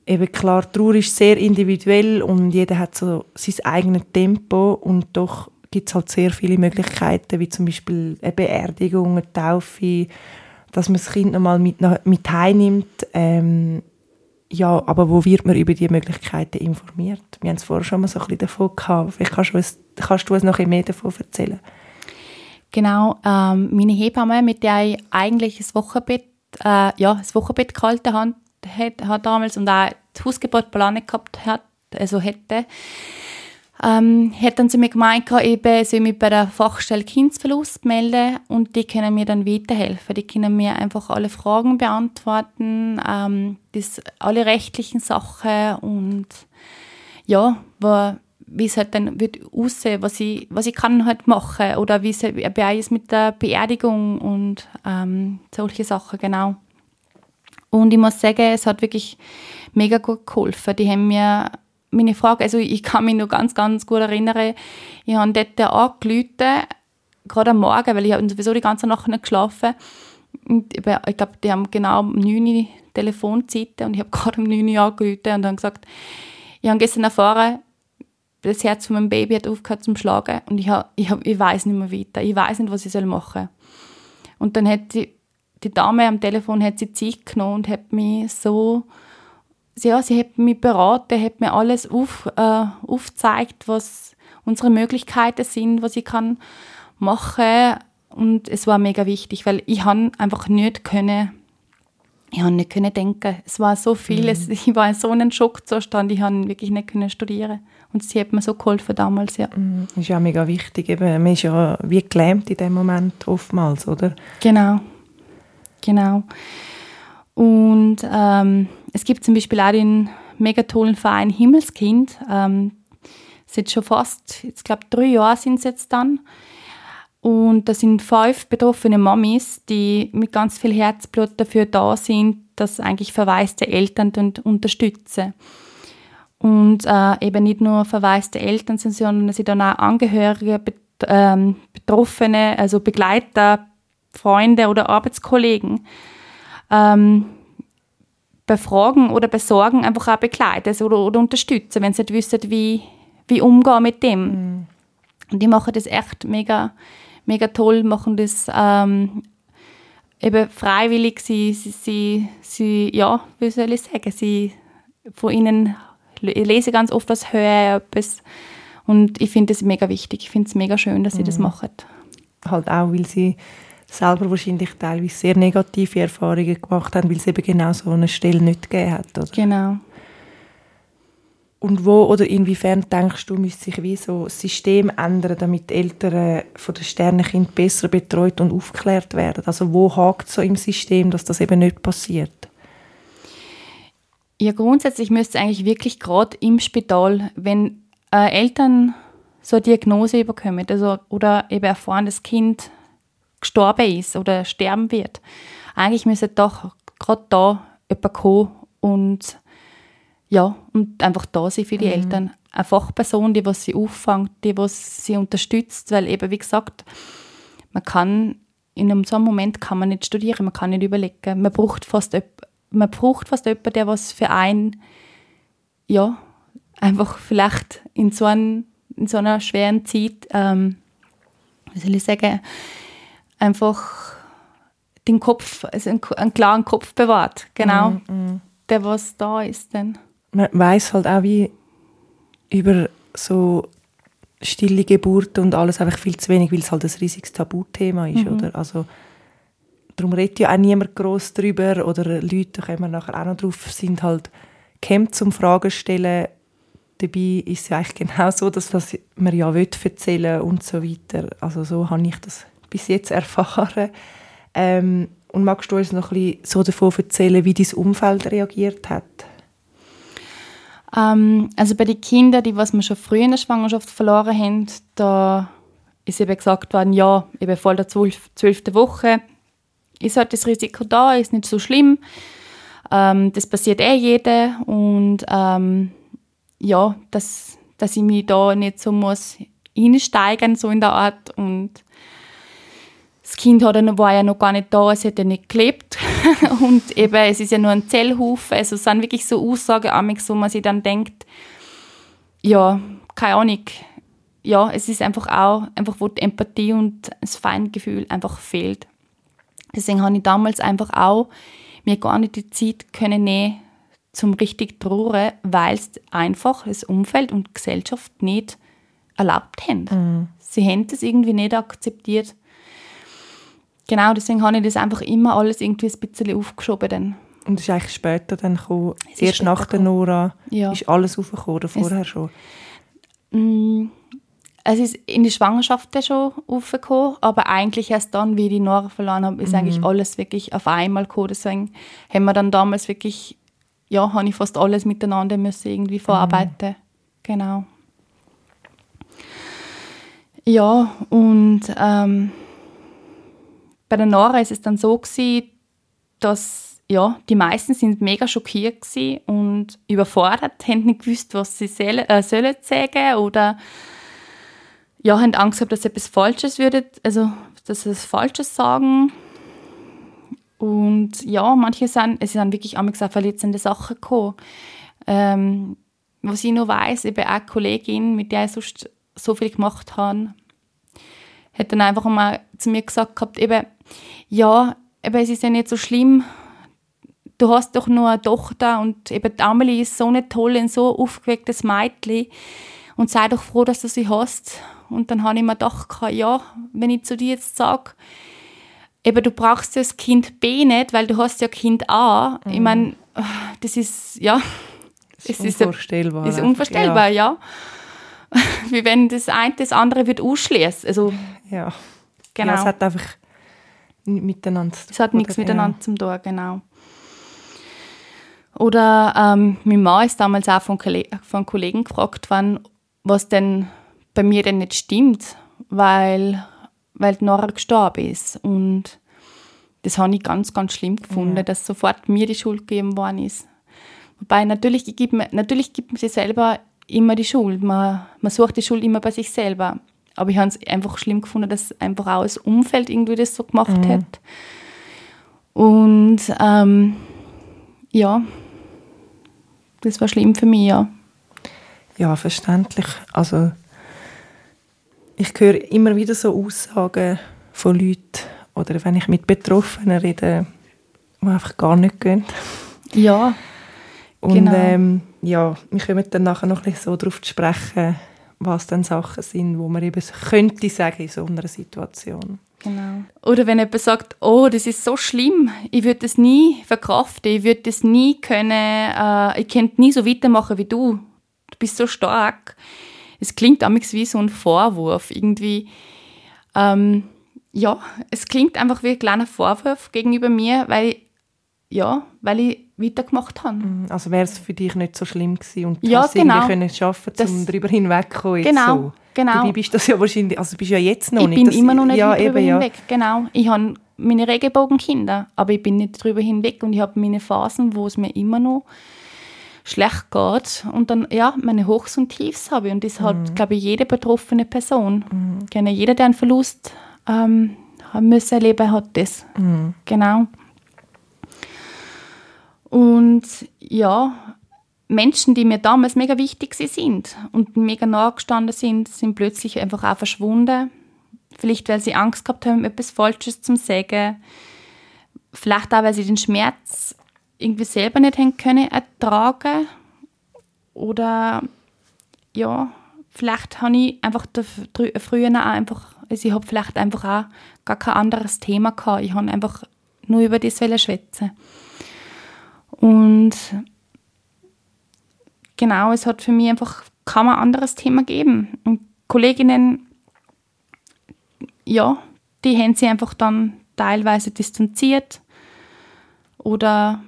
Eben klar, Trauer ist sehr individuell und jeder hat so sein eigenes Tempo und doch gibt es halt sehr viele Möglichkeiten, wie zum Beispiel eine Beerdigung, eine Taufe, dass man das Kind nochmal mit, mit heimnimmt. Ähm, ja, aber wo wird man über diese Möglichkeiten informiert? Wir haben es vorher schon mal so ein bisschen davon gehabt. Vielleicht kannst du, uns, kannst du uns noch mehr davon erzählen. Genau, ähm, meine Hebamme, mit der ich eigentlich das Wochenbett, äh, ja, das Wochenbett gehalten hat, hat damals und auch das Hausgebot planen gehabt hat, also hätte, ähm, dann zu mir gemeint, eben, soll ich mich bei der Fachstelle Kindsverlust melden und die können mir dann weiterhelfen. Die können mir einfach alle Fragen beantworten, ähm, das, alle rechtlichen Sachen und ja, wie es halt dann wird aussehen, was ich, was ich kann halt machen oder wie es ist mit der Beerdigung und ähm, solche Sachen, genau. Und ich muss sagen, es hat wirklich mega gut geholfen. Die haben mir meine Frage, also ich kann mich noch ganz, ganz gut erinnern, ich habe dort angerufen, gerade am Morgen, weil ich habe sowieso die ganze Nacht nicht geschlafen und ich glaube, die haben genau um 9 Uhr Telefonzeiten und ich habe gerade um 9 Uhr angerufen und dann gesagt, ich habe gestern erfahren, das Herz von meinem Baby hat aufgehört zum Schlagen und ich, ich, ich weiß nicht mehr weiter, ich weiß nicht, was ich machen soll. Und dann hat die, die Dame am Telefon hat sie Zeit genommen und hat mich so ja, sie hat mich beraten, hat mir alles auf, äh, aufgezeigt, was unsere Möglichkeiten sind, was ich kann machen und es war mega wichtig, weil ich han einfach nicht können ich habe nicht können denken. Es war so viel, mhm. ich war in so einem Schockzustand, ich habe wirklich nicht können studieren. Und sie hat mir so geholfen damals, ja. Mhm. Das ist ja mega wichtig. Eben, man ist ja wie gelähmt in dem Moment oftmals, oder? Genau, genau. Und ähm, es gibt zum Beispiel auch den mega tollen Verein Himmelskind. Ähm, sind schon fast, ich glaube drei Jahre sind es jetzt dann. Und da sind fünf betroffene Mamis, die mit ganz viel Herzblut dafür da sind, dass eigentlich verwaiste Eltern unterstützen. Und äh, eben nicht nur verwaiste Eltern sind, sondern sie dann auch Angehörige, ähm, Betroffene, also Begleiter, Freunde oder Arbeitskollegen ähm, befragen oder besorgen, einfach auch begleiten oder, oder unterstützen, wenn sie nicht wissen, wie, wie umgehen mit dem. Mhm. Und die machen das echt mega, mega toll, machen das ähm, eben freiwillig. Sie, sie, sie, sie, ja, wie soll ich sagen, sie von ihnen ich lese ganz oft was, höre etwas und ich finde das mega wichtig. Ich finde es mega schön, dass sie mhm. das machen. Halt auch, weil sie selber wahrscheinlich teilweise sehr negative Erfahrungen gemacht haben, weil es eben genau so eine Stelle nicht gegeben hat. Oder? Genau. Und wo oder inwiefern denkst du, müsste sich wie so ein System ändern, damit die Eltern von den Sternenkind besser betreut und aufgeklärt werden? Also wo hakt so im System, dass das eben nicht passiert? Ja, grundsätzlich müsste es eigentlich wirklich gerade im Spital, wenn äh, Eltern so eine Diagnose bekommen also, oder eben erfahren, das Kind gestorben ist oder sterben wird. Eigentlich müsste doch gerade da jemand kommen und ja, und einfach da sein für die mhm. Eltern. Eine Fachperson, die was sie auffängt, die was sie unterstützt, weil eben, wie gesagt, man kann in einem so einem Moment kann man nicht studieren, man kann nicht überlegen. Man braucht fast, man braucht fast jemanden, der was für einen, ja, einfach vielleicht in so, ein, in so einer schweren Zeit, ähm, wie soll ich sagen, einfach den Kopf, also einen, einen klaren Kopf bewahrt. Genau. Mm, mm. Der, was da ist dann. Man weiß halt auch, wie über so stille Geburt und alles einfach viel zu wenig, weil es halt ein riesiges Tabuthema ist, mhm. oder? Also darum redet ja auch niemand groß drüber oder Leute, da kommen wir nachher auch noch drauf, sind halt kämpft zum Fragen stellen. Dabei ist es ja eigentlich genau so, dass was man ja will erzählen und so weiter. Also so habe ich das bis jetzt erfahren. Ähm, und magst du uns noch ein bisschen so davon erzählen, wie dein Umfeld reagiert hat? Ähm, also bei den Kindern, die was wir schon früh in der Schwangerschaft verloren haben, da ist eben gesagt worden, ja, eben vor der zwölften Woche ist halt das Risiko da, ist nicht so schlimm. Ähm, das passiert eh jeder und ähm, ja, dass, dass ich mich da nicht so muss einsteigen so in der Art und das Kind hat, war ja noch gar nicht da, es hätte nicht gelebt. und eben, es ist ja nur ein Zellhaufen. Also es sind wirklich so Aussagen, wo man sich dann denkt, ja, keine Ahnung. Ja, es ist einfach auch, einfach wo die Empathie und das Feingefühl einfach fehlt. Deswegen habe ich damals einfach auch mir gar nicht die Zeit können nehmen, zum richtig trauern, weil es einfach das Umfeld und die Gesellschaft nicht erlaubt haben. Mhm. Sie haben das irgendwie nicht akzeptiert. Genau, deswegen habe ich das einfach immer alles irgendwie ein bisschen aufgeschoben. Dann. Und es ist eigentlich später dann gekommen, erst nach der Nora, ja. ist alles aufgekommen oder vorher es, schon? Mm, es ist in die Schwangerschaft schon aufgekommen, aber eigentlich erst dann, wie ich die Nora verloren habe, ist mhm. eigentlich alles wirklich auf einmal gekommen. Deswegen haben wir dann damals wirklich, ja, habe ich fast alles miteinander müssen irgendwie verarbeiten. Mhm. Genau. Ja, und ähm, bei der Nora ist es dann so gewesen, dass ja, die meisten sind mega schockiert und überfordert, haben nicht gewusst, was sie äh, sollen sagen oder ja, haben Angst gehabt, dass sie etwas Falsches würde, also dass sie etwas Falsches sagen. Und ja, manche sind, es sind wirklich einmal gesagt verletzende Sachen gekommen. Ähm, was ich noch weiß, eben auch eine Kollegin, mit der ich sonst so viel gemacht habe, hat dann einfach mal zu mir gesagt gehabt, eben, ja, eben, es ist ja nicht so schlimm, du hast doch nur eine Tochter und eben die Amelie ist so eine tolle und so aufgewecktes Mädchen und sei doch froh, dass du sie hast. Und dann habe ich mir gedacht, ja, wenn ich zu dir jetzt sage, eben du brauchst das Kind B nicht, weil du hast ja Kind A. Mhm. Ich meine, das ist, ja, das ist unvorstellbar. Ist, ist unvorstellbar, ja. ja. Wie wenn das eine das andere wird ausschließen. Also, ja. Genau. Ja, es hat einfach miteinander zu tun. Es hat nichts ja. miteinander zu tun, genau. Oder ähm, mein Mann ist damals auch von, von Kollegen gefragt worden, was denn bei mir denn nicht stimmt, weil, weil die Nora gestorben ist. Und das habe ich ganz, ganz schlimm gefunden, ja. dass sofort mir die Schuld gegeben worden ist. Wobei natürlich gibt man, natürlich gibt man sich selber immer die Schuld. Man, man sucht die Schuld immer bei sich selber. Aber ich habe es einfach schlimm gefunden, dass einfach auch das Umfeld irgendwie das so gemacht mhm. hat. Und ähm, ja, das war schlimm für mich, ja. Ja, verständlich. Also ich höre immer wieder so Aussagen von Leuten oder wenn ich mit Betroffenen rede, die einfach gar nicht gehen. Ja, Und genau. ähm, ja, wir kommen dann nachher noch ein bisschen so darauf zu sprechen, was dann Sachen sind, wo man eben könnte sagen in so einer Situation. Genau. Oder wenn jemand sagt, oh, das ist so schlimm, ich würde das nie verkraften, ich würde das nie können, äh, ich könnte nie so weitermachen wie du, du bist so stark. Es klingt damals wie so ein Vorwurf, irgendwie. Ähm, ja, es klingt einfach wie ein kleiner Vorwurf gegenüber mir, weil, ja, weil ich weitergemacht habe. Mhm, also wäre es für dich nicht so schlimm gewesen und ja, hast genau. können schaffen, um darüber hinwegzukommen. Genau, so. genau. Dabei bist du das ja wahrscheinlich, also bist ja jetzt noch ich nicht. Ich bin immer noch nicht ja, darüber eben, hinweg, ja. genau. Ich habe meine Regenbogenkinder, aber ich bin nicht darüber hinweg und ich habe meine Phasen, wo es mir immer noch schlecht geht und dann ja meine Hochs und Tiefs habe und das mhm. hat glaube ich jede betroffene Person mhm. Genau, jeder der einen Verlust ähm, haben müssen erleben hat das mhm. genau und ja, Menschen, die mir damals mega wichtig sind und mega nahe gestanden sind, sind plötzlich einfach auch verschwunden. Vielleicht, weil sie Angst gehabt haben, etwas Falsches zu sagen. vielleicht auch, weil sie den Schmerz irgendwie selber nicht haben können ertragen oder ja, vielleicht habe ich einfach früher auch einfach, also ich habe vielleicht einfach auch gar kein anderes Thema gehabt. Ich habe einfach nur über das schwätzen. Und genau, es hat für mich einfach kaum ein anderes Thema gegeben. Und Kolleginnen, ja, die haben sich einfach dann teilweise distanziert. Oder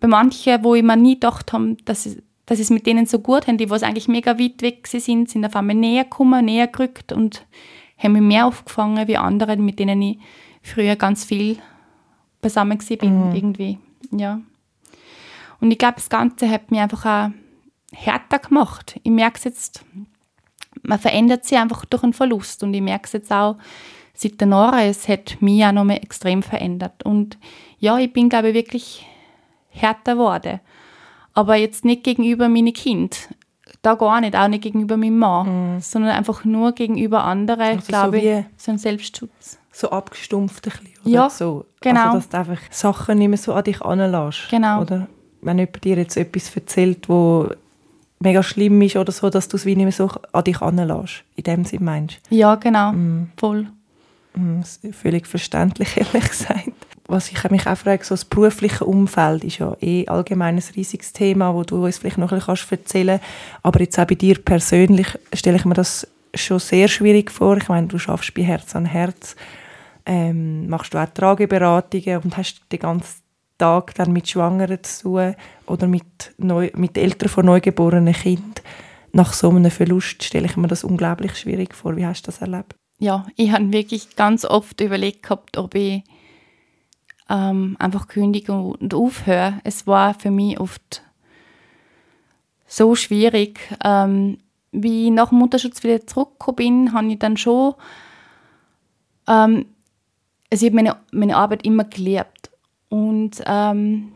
bei manchen, wo ich mir nie gedacht habe, dass, ich, dass es mit denen so gut haben, die was eigentlich mega weit weg sind, sind auf einmal näher gekommen, näher gerückt und haben mich mehr aufgefangen wie andere, mit denen ich früher ganz viel beisammen bin mhm. irgendwie, ja. Und ich glaube, das Ganze hat mich einfach auch härter gemacht. Ich merke es jetzt, man verändert sich einfach durch einen Verlust und ich merke es jetzt auch, seit der Nora, es hat mich auch noch mal extrem verändert. Und ja, ich bin, glaube ich, wirklich härter geworden. Aber jetzt nicht gegenüber meinem Kind. Da gar nicht, auch nicht gegenüber meinem Mann, mhm. sondern einfach nur gegenüber anderen, also glaube so ich, so ein Selbstschutz. So abgestumpft ein bisschen, oder? Ja, so. genau. Also, dass du einfach Sachen nicht mehr so an dich anlässt. Genau. Oder wenn jemand dir jetzt etwas erzählt, wo mega schlimm ist oder so, dass du es wie nicht mehr so an dich anlässt. In dem Sinne meinst Ja, genau. Mm. Voll. Mm, völlig verständlich, ehrlich gesagt. Was ich mich auch frage, so das berufliche Umfeld ist ja eh allgemein ein riesiges Thema, wo du uns vielleicht noch ein bisschen erzählen kannst. Aber jetzt auch bei dir persönlich stelle ich mir das schon sehr schwierig vor. Ich meine, du schaffst bei Herz an Herz, ähm, machst du auch Trageberatungen und hast den ganzen Tag dann mit Schwangeren zu tun oder mit, neu, mit Eltern von neugeborenen Kindern. Nach so einem Verlust stelle ich mir das unglaublich schwierig vor. Wie hast du das erlebt? Ja, ich habe wirklich ganz oft überlegt gehabt, ob ich ähm, einfach kündige und aufhöre. Es war für mich oft so schwierig. Ähm, wie ich nach dem Mutterschutz wieder zurückgekommen bin, habe ich dann schon ähm, also ich habe meine, meine Arbeit immer geliebt und ähm,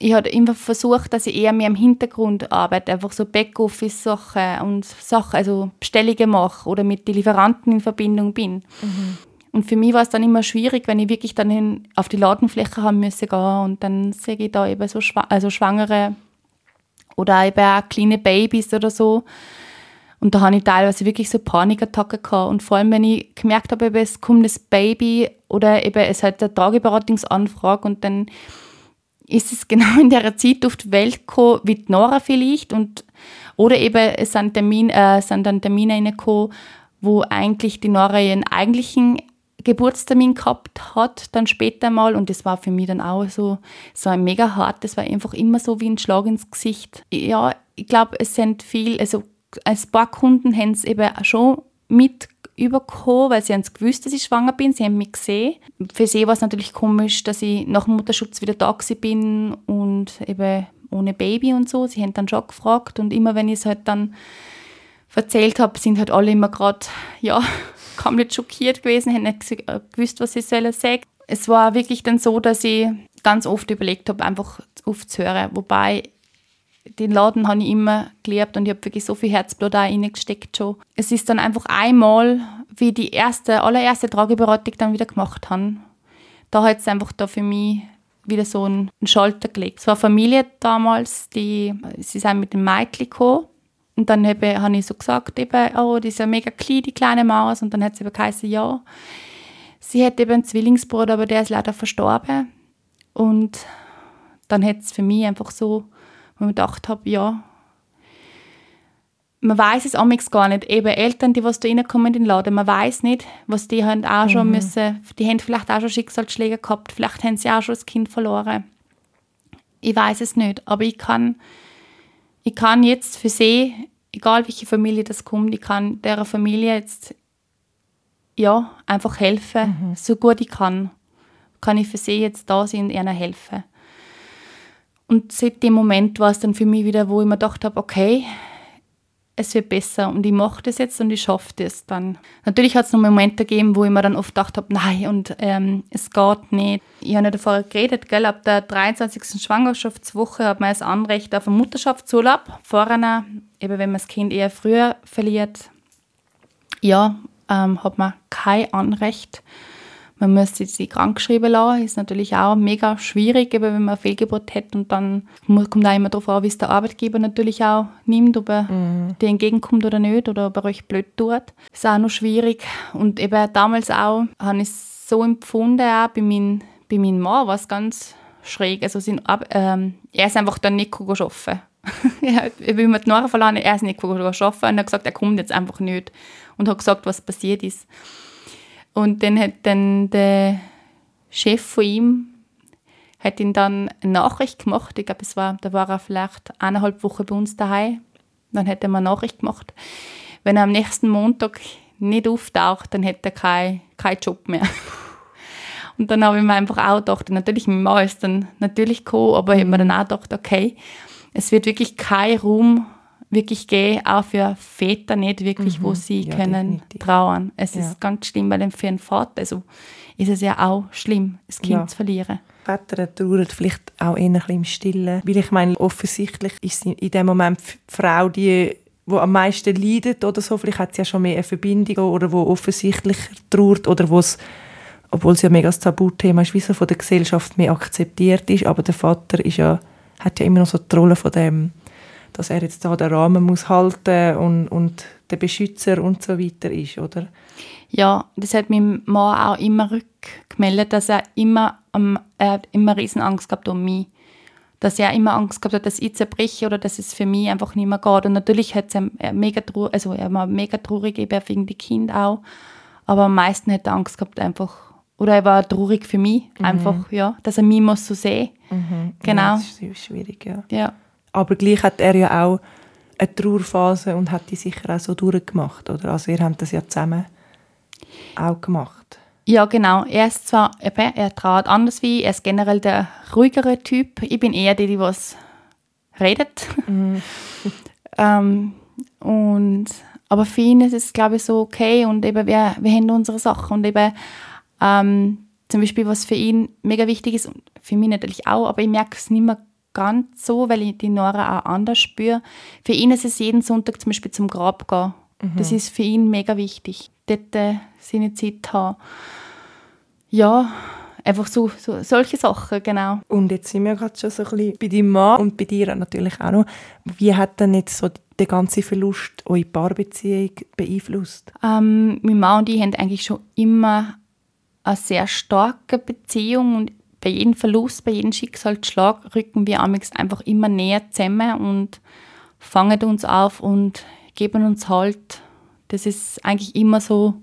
ich habe immer versucht, dass ich eher mehr im Hintergrund arbeite, einfach so Backoffice-Sachen und Sachen, also Bestellungen mache oder mit den Lieferanten in Verbindung bin. Mhm. Und für mich war es dann immer schwierig, wenn ich wirklich dann hin, auf die Ladenfläche haben müsse gehen und dann sehe ich da eben so Schwa also Schwangere oder eben auch kleine Babys oder so. Und da habe ich teilweise wirklich so Panikattacken gehabt. Und vor allem, wenn ich gemerkt habe, es kommt das Baby oder eben es hat eine Tageberatungsanfrage und dann ist es genau in der Zeit auf die Welt gekommen, wie die Nora vielleicht. Und, oder eben es sind, Termin, äh, sind dann Termine reingekommen, wo eigentlich die Nora ihren eigentlichen Geburtstermin gehabt hat, dann später mal. Und das war für mich dann auch so, so ein mega hart. Das war einfach immer so wie ein Schlag ins Gesicht. Ja, ich glaube, es sind viel, also ein paar Kunden haben es eben schon mit übergekommen, weil sie haben gewusst, dass ich schwanger bin. Sie haben mich gesehen. Für sie war es natürlich komisch, dass ich nach dem Mutterschutz wieder da bin und eben ohne Baby und so. Sie haben dann schon gefragt und immer wenn ich es halt dann erzählt habe, sind halt alle immer gerade, ja, komplett schockiert gewesen, haben nicht äh, gewusst, was sie sollen sagen. Es war wirklich dann so, dass ich ganz oft überlegt habe, einfach aufzuhören. Wobei den Laden habe ich immer geliebt und ich habe wirklich so viel Herzblut da reingesteckt schon. Es ist dann einfach einmal, wie die erste, allererste Trageberatung dann wieder gemacht haben, da hat es einfach da für mich wieder so einen Schalter gelegt. Es war eine Familie damals, die, sie sind mit dem gekommen und dann habe, habe ich so gesagt, eben, oh, die ist ja mega klein, die kleine Maus und dann hat sie eben geheißen, ja. Sie hat eben einen Zwillingsbruder, aber der ist leider verstorben und dann hat es für mich einfach so wo ich gedacht habe, ja, man weiß es amigs gar nicht. Eben Eltern, die was da reinkommen in den Laden, man weiß nicht, was die haben auch mhm. schon müssen, die haben vielleicht auch schon Schicksalsschläge gehabt, vielleicht haben sie auch schon das Kind verloren. Ich weiß es nicht, aber ich kann, ich kann jetzt für sie, egal welche Familie das kommt, ich kann der Familie jetzt ja, einfach helfen, mhm. so gut ich kann. Kann ich für sie jetzt da sein und ihnen helfen. Und seit dem Moment war es dann für mich wieder, wo ich mir gedacht habe, okay, es wird besser und ich mache das jetzt und ich schaffe das dann. Natürlich hat es noch Momente gegeben, wo ich mir dann oft gedacht habe, nein, und ähm, es geht nicht. Ich habe ja davor geredet, gell, ab der 23. Schwangerschaftswoche hat man das Anrecht auf einen Mutterschaftsurlaub. Vorher, eben wenn man das Kind eher früher verliert, ja, ähm, hat man kein Anrecht. Man müsste sie krankgeschrieben lassen. Ist natürlich auch mega schwierig, wenn man eine Fehlgeburt hat und dann kommt auch immer darauf an, wie es der Arbeitgeber natürlich auch nimmt, ob er mhm. dir entgegenkommt oder nicht oder ob er euch blöd tut. Ist auch noch schwierig. Und eben damals auch habe ich es so empfunden, auch bei meinem, bei meinem Mann war es ganz schräg. Also sind, ähm, er ist einfach dann nicht arbeiten. er will mir die verlassen, er ist nicht arbeiten und er hat gesagt, er kommt jetzt einfach nicht und hat gesagt, was passiert ist. Und dann hat dann der Chef von ihm hat ihn dann eine Nachricht gemacht. Ich glaube, es war, da war er vielleicht eineinhalb Wochen bei uns daheim. Dann hat er mir eine Nachricht gemacht. Wenn er am nächsten Montag nicht auftaucht, dann hätte er keinen kein Job mehr. Und dann habe ich mir einfach auch gedacht, natürlich, mein Mann ist dann natürlich gekommen, aber ich habe mir dann auch gedacht, okay, es wird wirklich kein Raum wirklich gehen, auch für Väter nicht wirklich, mhm. wo sie ja, können definitiv. trauern. Es ja. ist ganz schlimm, weil für einen Vater also ist es ja auch schlimm, das Kind ja. zu verlieren. Väter trauern vielleicht auch eher ein bisschen im Stillen, weil ich meine, offensichtlich ist in dem Moment die Frau die wo am meisten leidet oder so, vielleicht hat sie ja schon mehr eine Verbindung oder wo offensichtlich trauert oder wo es obwohl es ja mega das Tabuthema ist, wie so von der Gesellschaft mehr akzeptiert ist, aber der Vater ist ja, hat ja immer noch so die Rolle von dem dass er jetzt da den Rahmen muss halten und, und der Beschützer und so weiter ist, oder? Ja, das hat mein Mann auch immer rückgemeldet, dass er immer, um, er hat immer riesen Angst gehabt um mich. Dass er immer Angst gehabt hat, dass ich zerbreche oder dass es für mich einfach nicht mehr geht. Und natürlich hat er mega traurig, also er war mega traurig eben wegen die Kinder auch. Aber am meisten hat er Angst gehabt einfach, oder er war traurig für mich, mhm. einfach, ja, dass er mich muss so sehen. Mhm. Genau. Ja, das ist schwierig, ja. Ja. Aber gleich hat er ja auch eine Trauerphase und hat die sicher auch so durchgemacht, oder? Also ihr habt das ja zusammen auch gemacht. Ja, genau. Er ist zwar, er trauert anders wie er ist generell der ruhigere Typ. Ich bin eher die, die was redet. Mhm. ähm, und, aber für ihn ist es, glaube ich, so okay und eben wir, wir haben unsere Sachen und eben ähm, zum Beispiel, was für ihn mega wichtig ist, und für mich natürlich auch, aber ich merke es nicht mehr ganz so, weil ich die Nora auch anders spüre. Für ihn ist es jeden Sonntag zum Beispiel zum Grab gehen. Mhm. Das ist für ihn mega wichtig, dort äh, seine Zeit haben. Ja, einfach so, so, solche Sachen, genau. Und jetzt sind wir gerade schon so ein bisschen bei deinem Mann und bei dir natürlich auch noch. Wie hat denn jetzt so der ganze Verlust eure Paarbeziehung beeinflusst? Ähm, mein Mann und ich haben eigentlich schon immer eine sehr starke Beziehung und bei jedem Verlust, bei jedem Schicksalsschlag rücken wir einfach immer näher zusammen und fangen uns auf und geben uns Halt. Das ist eigentlich immer so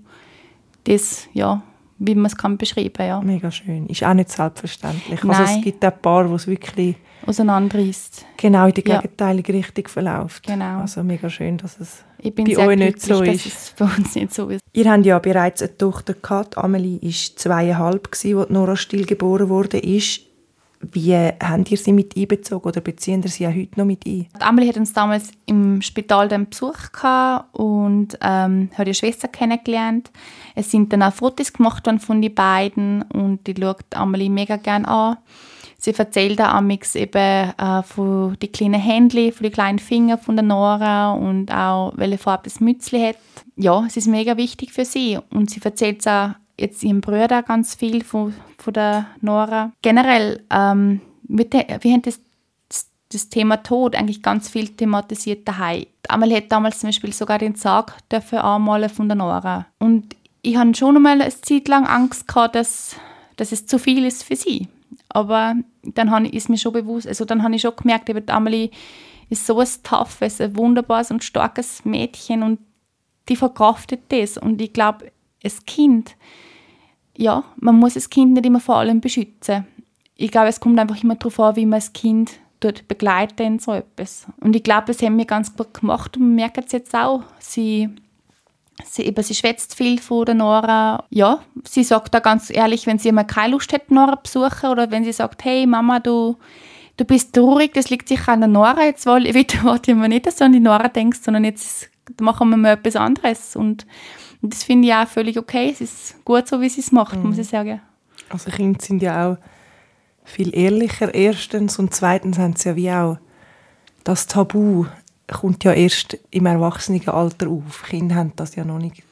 das, ja, wie man es kann beschreiben ja. Mega schön. Ist auch nicht selbstverständlich. Nein. Also es gibt ein paar, wo es wirklich auseinanderreißt. Genau, in die gegenteilige ja. Richtung verläuft. Genau. Also mega schön, dass es bei euch nicht so ist. Dass es bei uns nicht so ist. Ihr habt ja bereits eine Tochter gehabt. Amelie war zweieinhalb, als Nora Still geboren wurde. Wie habt ihr sie mit einbezogen oder beziehen ihr sie ja heute noch mit ein? Amelie hat uns damals im Spital den Besuch gehabt und ähm, hat ihre Schwester kennengelernt. Es sind dann auch Fotos gemacht worden von den beiden und die schaut Amelie mega gerne an. Sie erzählt auch amix eben äh, von den kleinen Händchen, von den kleinen Fingern von der Nora und auch, welche Farbe das Mützli hat. Ja, es ist mega wichtig für sie und sie erzählt auch jetzt ihrem Bruder ganz viel von, von der Nora. Generell, ähm, wir, wir haben das, das Thema Tod eigentlich ganz viel thematisiert daheim. Amelie hat damals zum Beispiel sogar den Sarg dafür anmalen von der Nora. Und ich hatte schon einmal eine Zeit lang Angst gehabt, dass, dass es zu viel ist für sie. Aber dann ist mir schon bewusst, also dann habe ich schon gemerkt, eben Amelie ist so ein toughes, ein wunderbares und starkes Mädchen und die verkraftet das. Und ich glaube, das Kind, ja, man muss das Kind nicht immer vor allem beschützen. Ich glaube, es kommt einfach immer darauf an, wie man das Kind dort begleitet in so etwas. Und ich glaube, das haben wir ganz gut gemacht und man merkt es jetzt auch. Sie Sie, eben, sie schwätzt viel von der Nora. Ja, sie sagt da ganz ehrlich, wenn sie mal keine Lust hat, Nora zu besuchen oder wenn sie sagt, hey Mama, du, du bist traurig, das liegt sicher an der Nora. Jetzt warte ich mir nicht, dass du an die Nora denkst, sondern jetzt machen wir mal etwas anderes. Und, und das finde ich auch völlig okay. Es ist gut so, wie sie es macht, mhm. muss ich sagen. Also Kinder sind ja auch viel ehrlicher erstens und zweitens haben sie ja wie auch das Tabu kommt ja erst im Erwachsenenalter auf. Kinder haben das ja noch nicht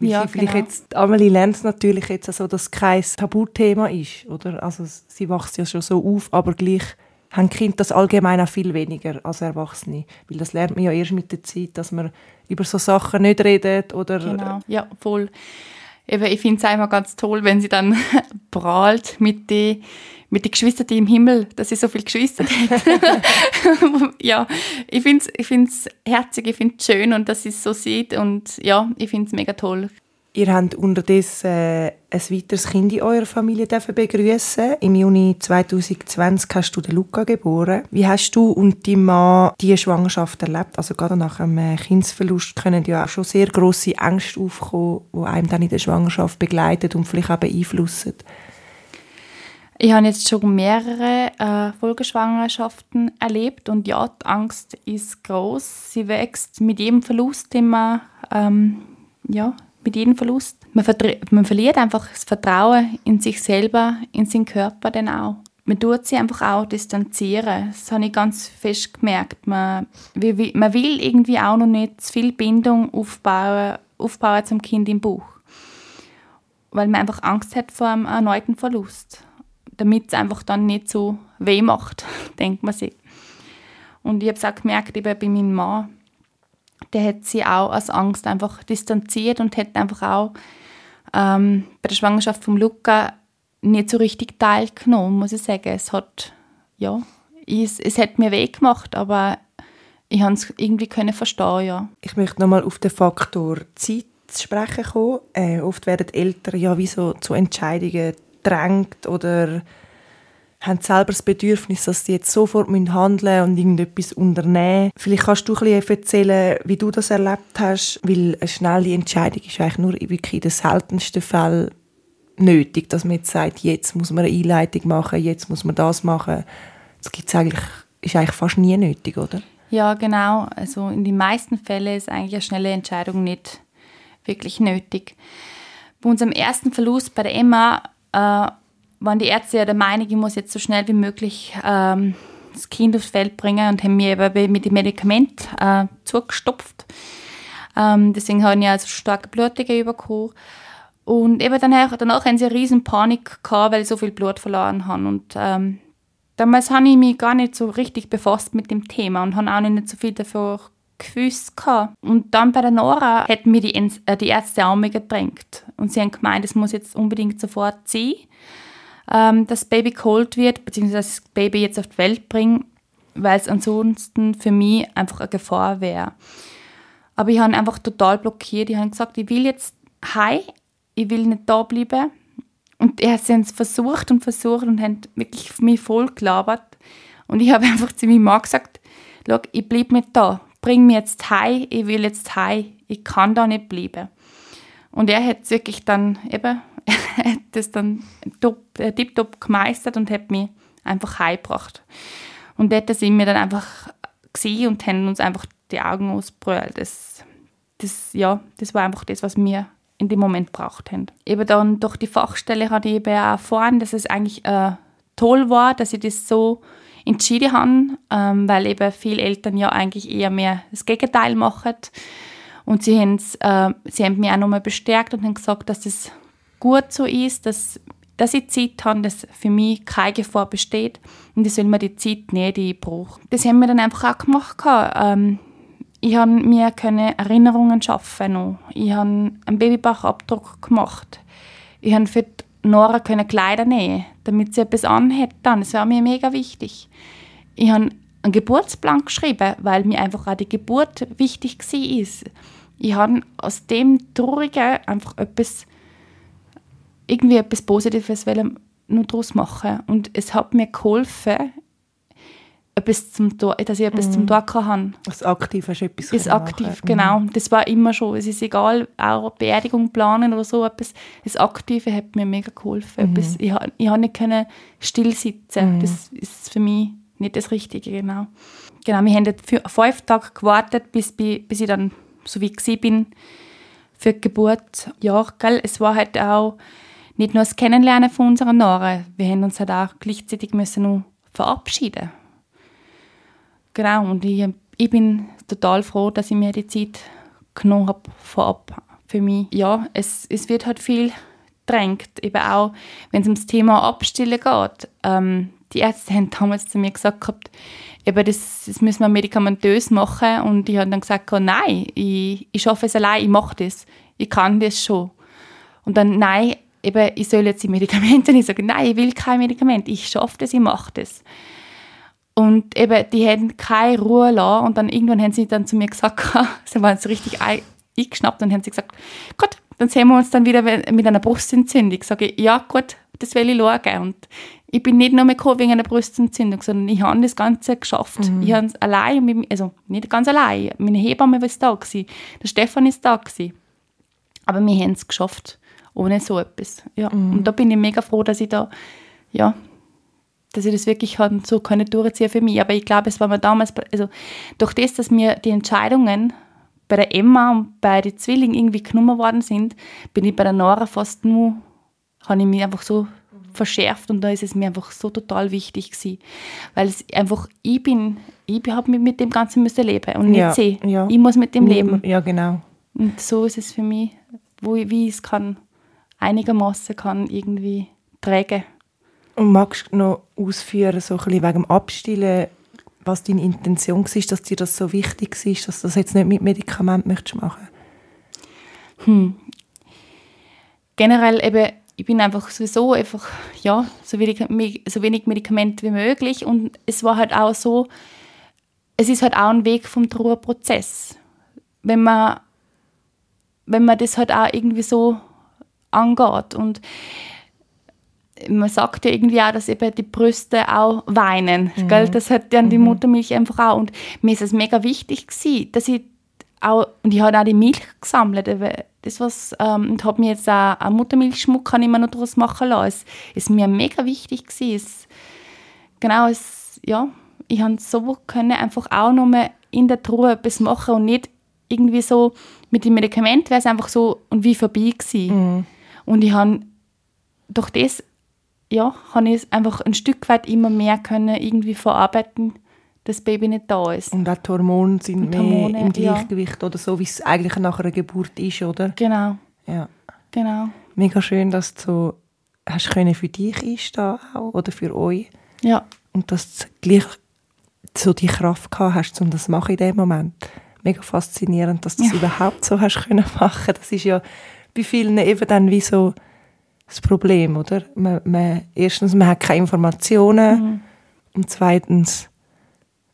Ja, vielleicht genau. jetzt, Amelie lernt es natürlich jetzt so, dass es kein Tabuthema ist, oder? Also sie wächst ja schon so auf, aber gleich haben Kinder das allgemein auch viel weniger als Erwachsene. Weil das lernt man ja erst mit der Zeit, dass man über so Sachen nicht redet oder Genau, ja, voll. Eben, ich finde es einmal ganz toll, wenn sie dann prahlt mit den mit den Geschwistern im Himmel, dass sie so viele Geschwister hat. ja, ich finde es ich find's herzig, ich finde es schön und dass sie es so sieht und ja, ich finde es mega toll. Ihr habt unterdessen äh, ein weiteres Kind in eurer Familie begrüßen. Im Juni 2020 hast du Luca geboren. Wie hast du und dein Mann diese Schwangerschaft erlebt? Also gerade nach einem äh, Kindsverlust können ja auch schon sehr grosse Ängste aufkommen, die einem dann in der Schwangerschaft begleitet und vielleicht auch beeinflussen. Ich habe jetzt schon mehrere äh, Folgeschwangerschaften erlebt und ja, die Angst ist groß. Sie wächst mit jedem Verlust, den man, ähm, ja, mit jedem Verlust. Man, man verliert einfach das Vertrauen in sich selber, in seinen Körper dann auch. Man tut sich einfach auch distanzieren. Das habe ich ganz fest gemerkt. Man, man will irgendwie auch noch nicht zu viel Bindung aufbauen, aufbauen zum Kind im Bauch. Weil man einfach Angst hat vor einem erneuten Verlust damit es einfach dann nicht so weh macht, denkt man sich. Und ich habe es auch gemerkt, eben bei meinem Mann, der hat sich auch aus Angst einfach distanziert und hat einfach auch ähm, bei der Schwangerschaft von Luca nicht so richtig teilgenommen, muss ich sagen. Es hat, ja, es, es hat mir weh gemacht, aber ich habe es irgendwie können verstehen, ja. Ich möchte nochmal auf den Faktor Zeit zu sprechen kommen. Äh, oft werden Eltern ja wie so zu Entscheidungen gedrängt oder haben selber das Bedürfnis, dass sie jetzt sofort handeln und irgendetwas unternehmen. Vielleicht kannst du ein erzählen, wie du das erlebt hast, weil eine schnelle Entscheidung ist eigentlich nur wirklich in den seltensten Fällen nötig, dass man jetzt sagt, jetzt muss man eine Einleitung machen, jetzt muss man das machen. Das gibt's eigentlich, ist eigentlich fast nie nötig, oder? Ja, genau. Also in den meisten Fällen ist eigentlich eine schnelle Entscheidung nicht wirklich nötig. Bei unserem ersten Verlust bei der Emma äh, waren die Ärzte ja der Meinung, ich muss jetzt so schnell wie möglich ähm, das Kind aufs Feld bringen und haben mir eben mit dem Medikament äh, zugestopft. Ähm, deswegen habe ich also starke Blutungen bekommen. Und eben danach, danach haben sie eine riesen Panik gehabt, weil ich so viel Blut verloren habe. Und ähm, damals habe ich mich gar nicht so richtig befasst mit dem Thema und habe auch nicht so viel davor gewusst. gehabt. Und dann bei der Nora hat mir die, äh, die Ärzte auch mir gedrängt. Und sie haben gemeint, es muss jetzt unbedingt sofort sein, ähm, das Baby geholt wird, beziehungsweise das Baby jetzt auf die Welt bringe, weil es ansonsten für mich einfach eine Gefahr wäre. Aber ich habe einfach total blockiert. Ich habe gesagt, ich will jetzt heim, ich will nicht da bleiben. Und er haben es versucht und versucht und haben wirklich mich voll gelabert. Und ich habe einfach zu meinem Mann gesagt, Schau, ich bleibe nicht da. Bring mich jetzt heim, ich will jetzt heim. Ich kann da nicht bleiben. Und er hat es wirklich dann eben, hat das dann äh, tipptopp gemeistert und hat mich einfach heimgebracht. Und dort sind wir dann einfach gesehen und haben uns einfach die Augen ausgebrüllt. Das, das, ja, das war einfach das, was wir in dem Moment braucht haben. Eben dann durch die Fachstelle hatte ich eben auch erfahren, dass es eigentlich äh, toll war, dass ich das so entschieden habe, ähm, weil eben viele Eltern ja eigentlich eher mehr das Gegenteil machen. Und sie, haben's, äh, sie haben mich auch nochmal bestärkt und haben gesagt, dass das gut so ist, dass, dass ich Zeit habe, dass für mich keine Gefahr besteht und ich soll mir die Zeit nehmen, die ich brauche. Das haben wir dann einfach auch gemacht. Ähm, ich habe mir können Erinnerungen schaffen. Noch. Ich habe einen Babybauchabdruck gemacht. Ich habe für die Nora können Kleider nähen, damit sie etwas anhat. Das war mir mega wichtig. Ich habe einen Geburtsplan geschrieben, weil mir einfach auch die Geburt wichtig war. Ich habe aus dem Traurigen einfach etwas, irgendwie etwas Positives nur daraus machen. Und es hat mir geholfen, etwas zum, Tor- dass ich etwas zum Tag habe. Als aktiv hast du etwas können aktiv, machen. genau. Das war immer schon. Es ist egal, auch Beerdigung planen oder so etwas. Das Aktive hat mir mega geholfen. Etwas, ich ich habe nicht können still sitzen. Das ist für mich nicht das Richtige, genau. Genau, wir haben fünf Tage gewartet, bis, bi- bis ich dann so wie ich bin für die Geburt. Ja, gell, es war halt auch nicht nur das Kennenlernen von unserer Nora. Wir haben uns halt auch gleichzeitig müssen noch verabschieden. Genau, und ich, ich bin total froh, dass ich mir die Zeit genommen habe vorab für mich. Ja, es, es wird halt viel drängt, eben auch, wenn es ums Thema Abstillen geht. Ähm, die Ärzte haben damals zu mir gesagt gehabt, eben das, das müssen wir medikamentös machen und ich habe dann gesagt, nein, ich, ich schaffe es allein, ich mache das, ich kann das schon. Und dann, nein, eben, ich soll jetzt die Medikamente, ich sage, nein, ich will kein Medikament, ich schaffe das, ich mache das. Und eben, die haben keine Ruhe lassen und dann irgendwann haben sie dann zu mir gesagt, sie waren so richtig eingeschnappt und haben sie gesagt, gut, dann sehen wir uns dann wieder mit einer Brustentzündung. Sage ich, ja gut, das will ich schauen. Und ich bin nicht nur mehr gekommen wegen einer Brustentzündung, sondern ich habe das Ganze geschafft. Mhm. Ich habe es allein, also nicht ganz allein, meine Hebamme war da gewesen, der Stefan ist da gewesen. Aber wir haben es geschafft, ohne so etwas. Ja. Mhm. Und da bin ich mega froh, dass ich da, ja, dass ich das wirklich habe, so können durchziehen für mich. Aber ich glaube, es war mir damals, also durch das, dass mir die Entscheidungen bei der Emma und bei den Zwillingen irgendwie genommen worden sind, bin ich bei der Nora fast nur, habe ich mich einfach so verschärft und da ist es mir einfach so total wichtig gewesen, weil es einfach, ich bin, ich habe mit dem Ganzen müssen leben und nicht ja, sie. Ja. Ich muss mit dem leben. Ja, genau. Und so ist es für mich, wo ich, wie ich es kann, einigermaßen kann irgendwie tragen. Und magst du noch ausführen, so ein bisschen wegen dem Abstillen, was deine Intention war, dass dir das so wichtig ist, dass du das jetzt nicht mit Medikamenten möchtest machen hm. Generell eben, ich bin einfach sowieso einfach, ja, so wenig, so wenig Medikamente wie möglich und es war halt auch so, es ist halt auch ein Weg vom Trauerprozess. Wenn man, wenn man das halt auch irgendwie so angeht und man sagt ja irgendwie auch, dass eben die Brüste auch weinen. Mhm. Gell? Das hat dann die mhm. Muttermilch einfach auch. Und mir ist es mega wichtig gewesen, dass ich auch, und ich habe auch die Milch gesammelt, das was, ähm, und habe mir jetzt auch einen Muttermilchschmuck kann ich mir noch daraus machen lassen. Es ist mir mega wichtig gewesen. Es, genau, es, ja, ich habe so können einfach auch noch mal in der Truhe etwas machen und nicht irgendwie so, mit dem Medikament wäre es einfach so und wie vorbei gewesen. Mhm. Und ich habe durch das ja, habe ich es einfach ein Stück weit immer mehr können irgendwie verarbeiten, dass das Baby nicht da ist. Und auch die Hormone sind Und mehr Hormone, im Gleichgewicht ja. oder so, wie es eigentlich nach einer Geburt ist, oder? Genau. Ja. Genau. Mega schön, dass du so hast können für dich einstehen auch, oder für euch. Ja. Und dass du gleich so die Kraft gehabt hast, um das zu machen in dem Moment. Mega faszinierend, dass du das ja. überhaupt so hast können machen. Das ist ja bei vielen eben dann wie so das Problem, oder? Man, man, erstens, man hat keine Informationen mhm. und zweitens,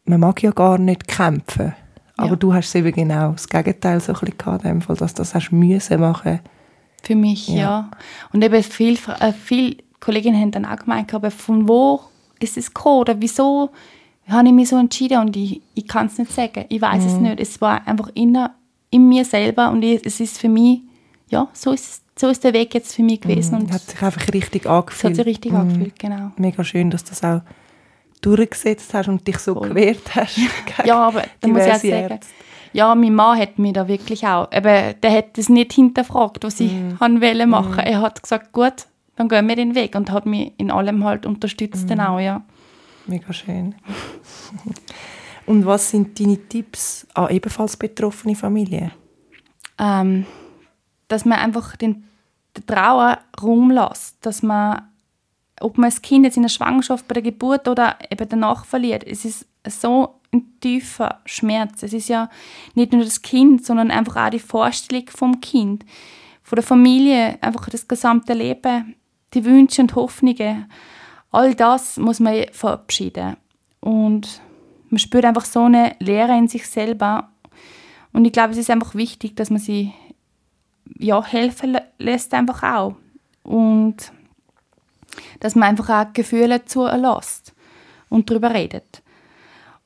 man mag ja gar nicht kämpfen. Aber ja. du hast eben genau das Gegenteil so ein bisschen gehabt, in dem Fall, dass du das hast müssen machen. Für mich, ja. ja. Und eben viele äh, viel Kolleginnen haben dann auch gemeint, aber von wo ist es gekommen oder wieso habe ich mich so entschieden und ich, ich kann es nicht sagen. Ich weiß mhm. es nicht. Es war einfach in, in mir selber und ich, es ist für mich, ja, so ist so ist der Weg jetzt für mich gewesen. Mhm. hat sich einfach richtig angefühlt. Es hat sich richtig mhm. angefühlt, genau. Mega schön, dass du das auch durchgesetzt hast und dich so Voll. gewehrt hast. ja, aber da muss ich auch sagen, ja, mein Mann hat mich da wirklich auch, eben, der hat das nicht hinterfragt, was ich mm. wollte machen. Mm. Er hat gesagt, gut, dann gehen wir den Weg und hat mich in allem halt unterstützt dann auch, ja. Mega schön. und was sind deine Tipps an ebenfalls betroffene Familien? Ähm, dass man einfach den, Trauer Raum lässt, dass man, ob man das Kind jetzt in der Schwangerschaft, bei der Geburt oder eben danach verliert, es ist so ein tiefer Schmerz. Es ist ja nicht nur das Kind, sondern einfach auch die Vorstellung vom Kind, von der Familie, einfach das gesamte Leben, die Wünsche und Hoffnungen. All das muss man verabschieden. Und man spürt einfach so eine Leere in sich selber. Und ich glaube, es ist einfach wichtig, dass man sie ja, helfen lässt einfach auch. Und dass man einfach auch Gefühle zulässt und darüber redet.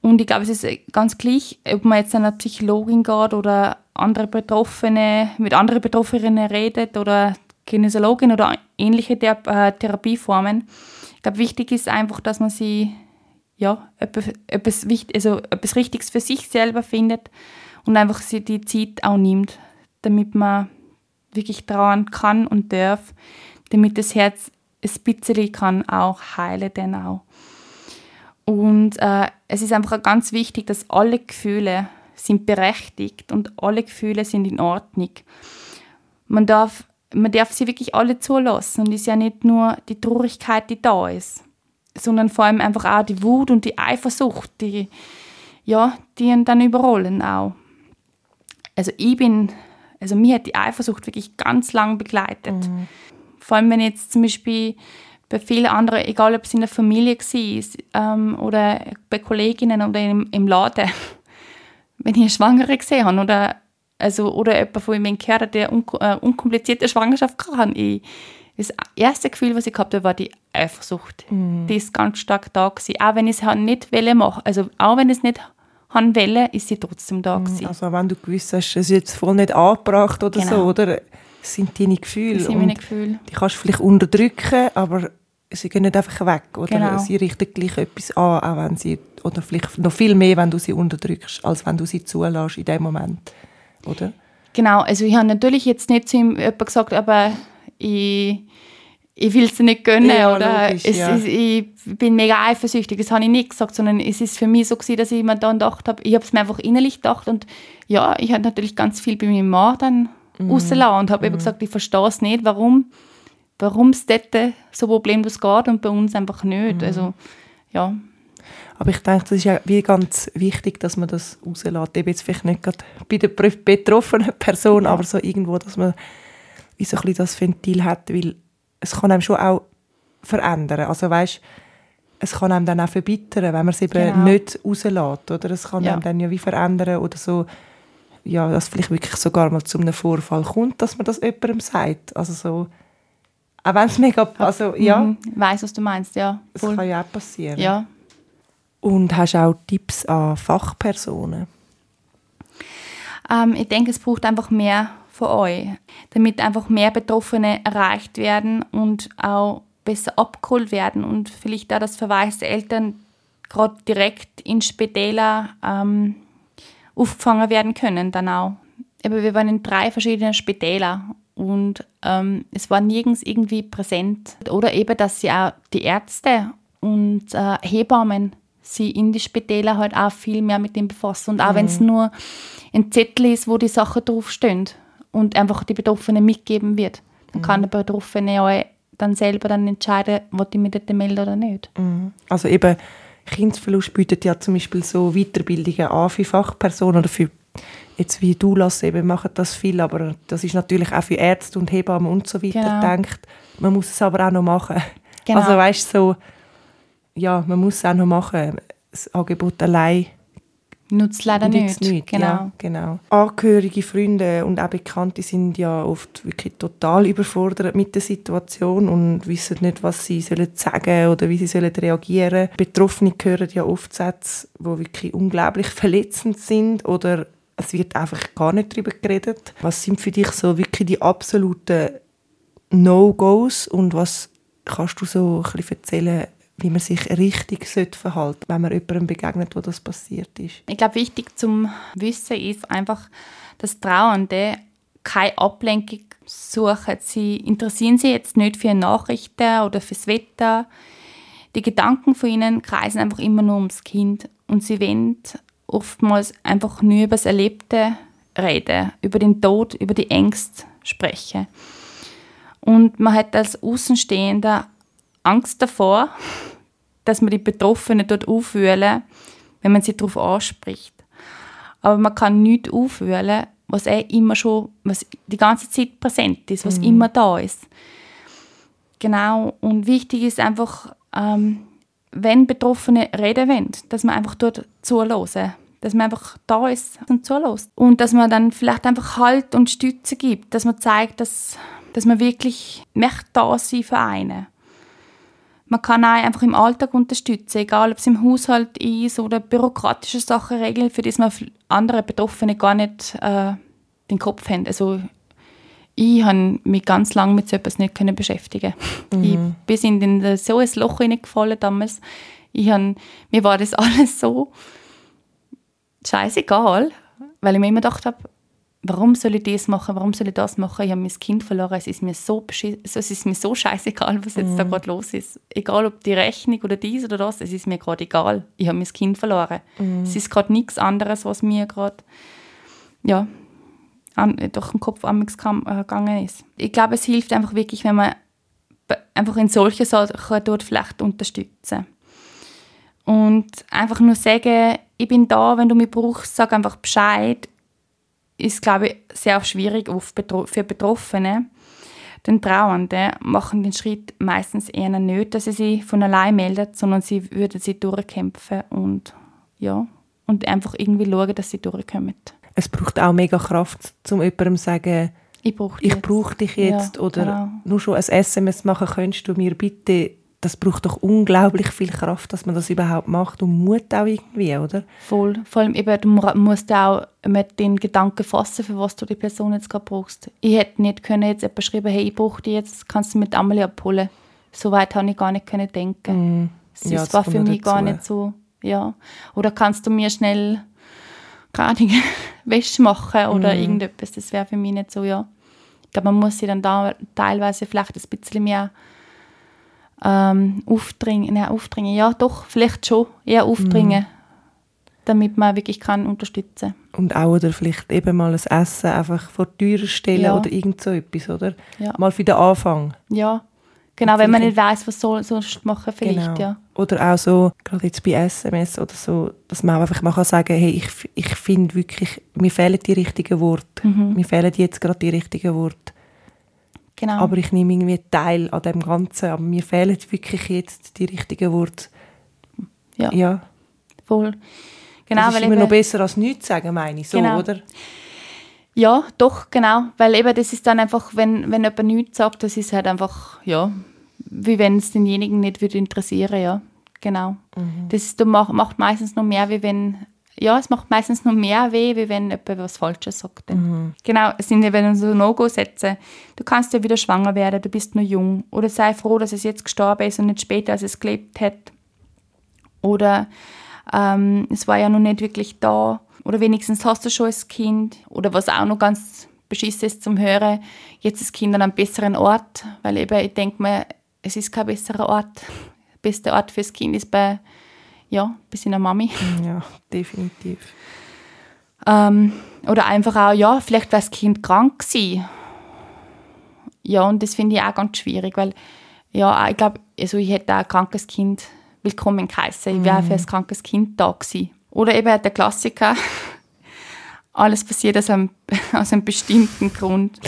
Und ich glaube, es ist ganz gleich, ob man jetzt an eine Psychologin geht oder andere Betroffene, mit anderen Betroffenen redet oder Kinesiologin oder ähnliche äh, Therapieformen. Ich glaube, wichtig ist einfach, dass man sie ja, etwas, also etwas Richtiges für sich selber findet und einfach die Zeit auch nimmt, damit man wirklich trauern kann und darf, damit das Herz ein bisschen kann auch heilen dann auch. Und äh, es ist einfach ganz wichtig, dass alle Gefühle sind berechtigt und alle Gefühle sind in Ordnung. man darf, man darf sie wirklich alle zulassen. Und es ist ja nicht nur die Traurigkeit, die da ist, sondern vor allem einfach auch die Wut und die Eifersucht, die, ja, die ihn dann überrollen auch. Also ich bin, also mir hat die Eifersucht wirklich ganz lang begleitet. Mhm. Vor allem, wenn jetzt zum Beispiel bei vielen anderen, egal ob es in der Familie war ähm, oder bei Kolleginnen oder im, im Laden, wenn ich eine Schwangere gesehen habe oder, also, oder jemand von ihm gehört hat, der un äh, unkomplizierte Schwangerschaft kann, ich, das erste Gefühl, was ich gehabt habe, war die Eifersucht. Mm. Die ist ganz stark da gewesen. Auch wenn ich es nicht wollte machen, also auch wenn ich es nicht haben wollte, ist sie trotzdem da mm, gewesen. Also wenn du gewusst hast, es ist jetzt voll nicht angebracht oder genau. so, oder? Es sind deine Gefühle. Das sind meine Gefühle. Die kannst du vielleicht unterdrücken, aber sie gehen nicht einfach weg. Oder genau. sie richten gleich etwas an, auch wenn sie, oder vielleicht noch viel mehr, wenn du sie unterdrückst, als wenn du sie zulässt in dem Moment. Oder? Genau, also ich habe natürlich jetzt nicht zu ihm gesagt, aber ich, ich will es nicht gönnen ja, oder logisch, es, ja. es, ich bin mega eifersüchtig. Das habe ich nicht gesagt, sondern es ist für mich so gewesen, dass ich mir dann gedacht habe, ich habe es mir einfach innerlich gedacht und ja, ich habe natürlich ganz viel bei meinem Mann dann mhm. rausgelassen und habe mhm. eben gesagt, ich verstehe es nicht, warum warum es dort so problemlos geht und bei uns einfach nicht. Mhm. Also, ja. Aber ich denke, das ist ja wie ganz wichtig, dass man das rauslässt. Eben jetzt vielleicht nicht gerade bei der betroffenen Person, ja. aber so irgendwo, dass man wie so ein bisschen das Ventil hat, weil es kann einem schon auch verändern. Also weißt, es kann einem dann auch verbittern, wenn man es eben genau. nicht rauslässt. Oder? Es kann ja. einem dann ja wie verändern oder so, ja, dass vielleicht wirklich sogar mal zu einem Vorfall kommt, dass man das jemandem sagt. Also so, auch wenn es mega, also ja. Mhm. Weiß, was du meinst, ja. Das kann ja auch passieren. Ja. Und hast du auch Tipps an Fachpersonen? Ähm, ich denke, es braucht einfach mehr von euch, damit einfach mehr Betroffene erreicht werden und auch besser abgeholt werden und vielleicht auch das Verweis der Eltern gerade direkt in Spitäler ähm, aufgefangen werden können dann auch. Aber wir waren in drei verschiedenen Spitälern und ähm, es war nirgends irgendwie präsent. Oder eben, dass sie auch die Ärzte und äh, Hebammen sie in die Spitäler halt auch viel mehr mit dem befassen. Und auch mhm. wenn es nur ein Zettel ist, wo die Sachen draufstehen und einfach die Betroffenen mitgeben wird, dann mhm. kann der Betroffene auch dann selber dann entscheiden, ob ich mich dort melde oder nicht. Mhm. Also eben, Kindesverlust bietet ja zum Beispiel so Weiterbildungen an für Fachpersonen oder für jetzt wie du lass eben machen das viel, aber das ist natürlich auch für Ärzte und Hebammen und so weiter genau. denkt. Man muss es aber auch noch machen. Genau. Also weißt so, ja, man muss es auch noch machen. Das Angebot allein nutzt leider nicht. nicht. Genau. Ja, genau. Angehörige, Freunde und auch Bekannte sind ja oft wirklich total überfordert mit der Situation und wissen nicht, was sie sollen sagen oder wie sie sollen reagieren. Betroffene hören ja oft Sätze, die wirklich unglaublich verletzend sind oder es wird einfach gar nicht darüber geredet. Was sind für dich so wirklich die absoluten No-Gos und was kannst du so ein bisschen erzählen, wie man sich richtig verhalten wenn man jemandem begegnet, wo das passiert ist? Ich glaube, wichtig zum Wissen ist einfach, dass Trauernde keine Ablenkung suchen. Sie interessieren sich jetzt nicht für Nachrichten oder fürs Wetter. Die Gedanken von ihnen kreisen einfach immer nur ums Kind und sie wollen oftmals einfach nur über das Erlebte reden, über den Tod, über die Ängste sprechen. Und man hat als Außenstehender Angst davor, dass man die Betroffenen dort aufwühlen, wenn man sie darauf anspricht. Aber man kann nichts aufwühlen, was eh immer schon, was die ganze Zeit präsent ist, was mhm. immer da ist. Genau. Und wichtig ist einfach, ähm, wenn Betroffene reden wollen, dass man einfach dort zuhören. Dass man einfach da ist und zulässt. Und dass man dann vielleicht einfach Halt und Stütze gibt. Dass man zeigt, dass, dass man wirklich möchte da sein für einen. Man kann auch einfach im Alltag unterstützen, egal ob es im Haushalt ist oder bürokratische Sachen regeln, für die man andere Betroffene gar nicht äh, den Kopf haben. Also ich habe mich ganz lange mit so etwas nicht können beschäftigen. Mhm. Ich bin in so ein Loch hineingefallen damals. Ich hab, mir war das alles so scheißegal, weil ich mir immer gedacht habe, warum soll ich das machen, warum soll ich das machen? Ich habe mein Kind verloren, es ist mir so, es ist mir so scheißegal, was jetzt mm. da mhm. gerade los ist. Egal ob die Rechnung oder dies oder das, es ist mir gerade egal. Ich habe mein Kind verloren. Mm. Es ist gerade nichts anderes, was mir gerade, ja, an, durch den Kopf kam- äh, gegangen ist. Ich glaube, es hilft einfach wirklich, wenn man einfach in solchen Sachen dort vielleicht unterstützen. Und einfach nur sagen, ich bin da, wenn du mich brauchst, sag einfach Bescheid, ist, glaube ich, sehr schwierig oft betro- für Betroffene. Den Trauernden machen den Schritt meistens eher nicht, dass sie sich von allein melden, sondern sie würden sie durchkämpfen und ja, und einfach irgendwie schauen, dass sie durchkommen. Es braucht auch mega Kraft, um jemandem zu sagen, Ich brauche ich brauche dich jetzt Ja, oder genau. nur schon ein SMS machen, könntest du mir bitte, das braucht doch unglaublich viel Kraft, dass man das überhaupt macht und Mut auch irgendwie, oder? Voll. Vor allem eben, du mu- musst auch mit den Gedanken fassen, für was du die Person jetzt gerade brauchst. Ich hätte nicht können jetzt jemand schreiben, hey, ich brauche dich jetzt, kannst du mit Amelie abholen. So weit habe ich gar nicht können denken. Das Mm. Ja, das war für mich gar dazu. nicht so, ja. Oder kannst du mir schnell gerade Wäsche machen oder Mm. irgendetwas, das wäre für mich nicht so, ja. Ich glaube, man muss sich dann da teilweise vielleicht ein bisschen mehr ähm, aufdringen, nein, aufdringen, ja doch, vielleicht schon, eher aufdringen, damit man wirklich kann unterstützen Und auch oder vielleicht eben mal ein Essen einfach vor die Tür stellen Ja. oder irgend so etwas, oder? Ja. Mal für den Anfang. Ja, genau, wenn man nicht weiß, was soll sonst machen vielleicht, Genau. ja. Oder auch so, gerade jetzt bei SMS oder so, dass man auch einfach mal kann sagen hey, ich, ich finde wirklich, mir fehlen die richtigen Worte. Mhm. Mir fehlen jetzt gerade die richtigen Worte. Genau. Aber ich nehme irgendwie teil an dem Ganzen. Aber mir fehlen wirklich jetzt die richtigen Worte. ja, Ja, voll. Genau, das ist immer noch besser als nichts sagen, meine ich. So, Genau. oder? Ja, doch, genau. Weil eben das ist dann einfach, wenn, wenn jemand nichts sagt, das ist halt einfach, ja, wie wenn es denjenigen nicht würde interessieren, ja. Genau. Das ist, macht meistens noch mehr, wie wenn, ja, es macht meistens noch mehr weh, wie wenn jemand was Falsches sagt. dann. Genau, es sind eben so No-Go-Sätze. Du kannst ja wieder schwanger werden, du bist nur jung. Oder sei froh, dass es jetzt gestorben ist und nicht später, als es gelebt hat. Oder ähm, es war ja noch nicht wirklich da. Oder wenigstens hast du schon ein Kind. Oder was auch noch ganz beschissen ist zum Hören, jetzt ist Kind an einem besseren Ort. Weil eben, ich denke mir, es ist kein besserer Ort. Der beste Ort fürs Kind ist bei, ja, bei seiner Mami. Ja, definitiv. Ähm, oder einfach auch, ja, vielleicht war das Kind krank gewesen. Ja, und das finde ich auch ganz schwierig, weil, ja, ich glaube, also ich hätte auch ein krankes Kind willkommen geheißen. Ich wäre für ein krankes Kind da gewesen. Oder eben der Klassiker, alles passiert aus einem, aus einem bestimmten Grund.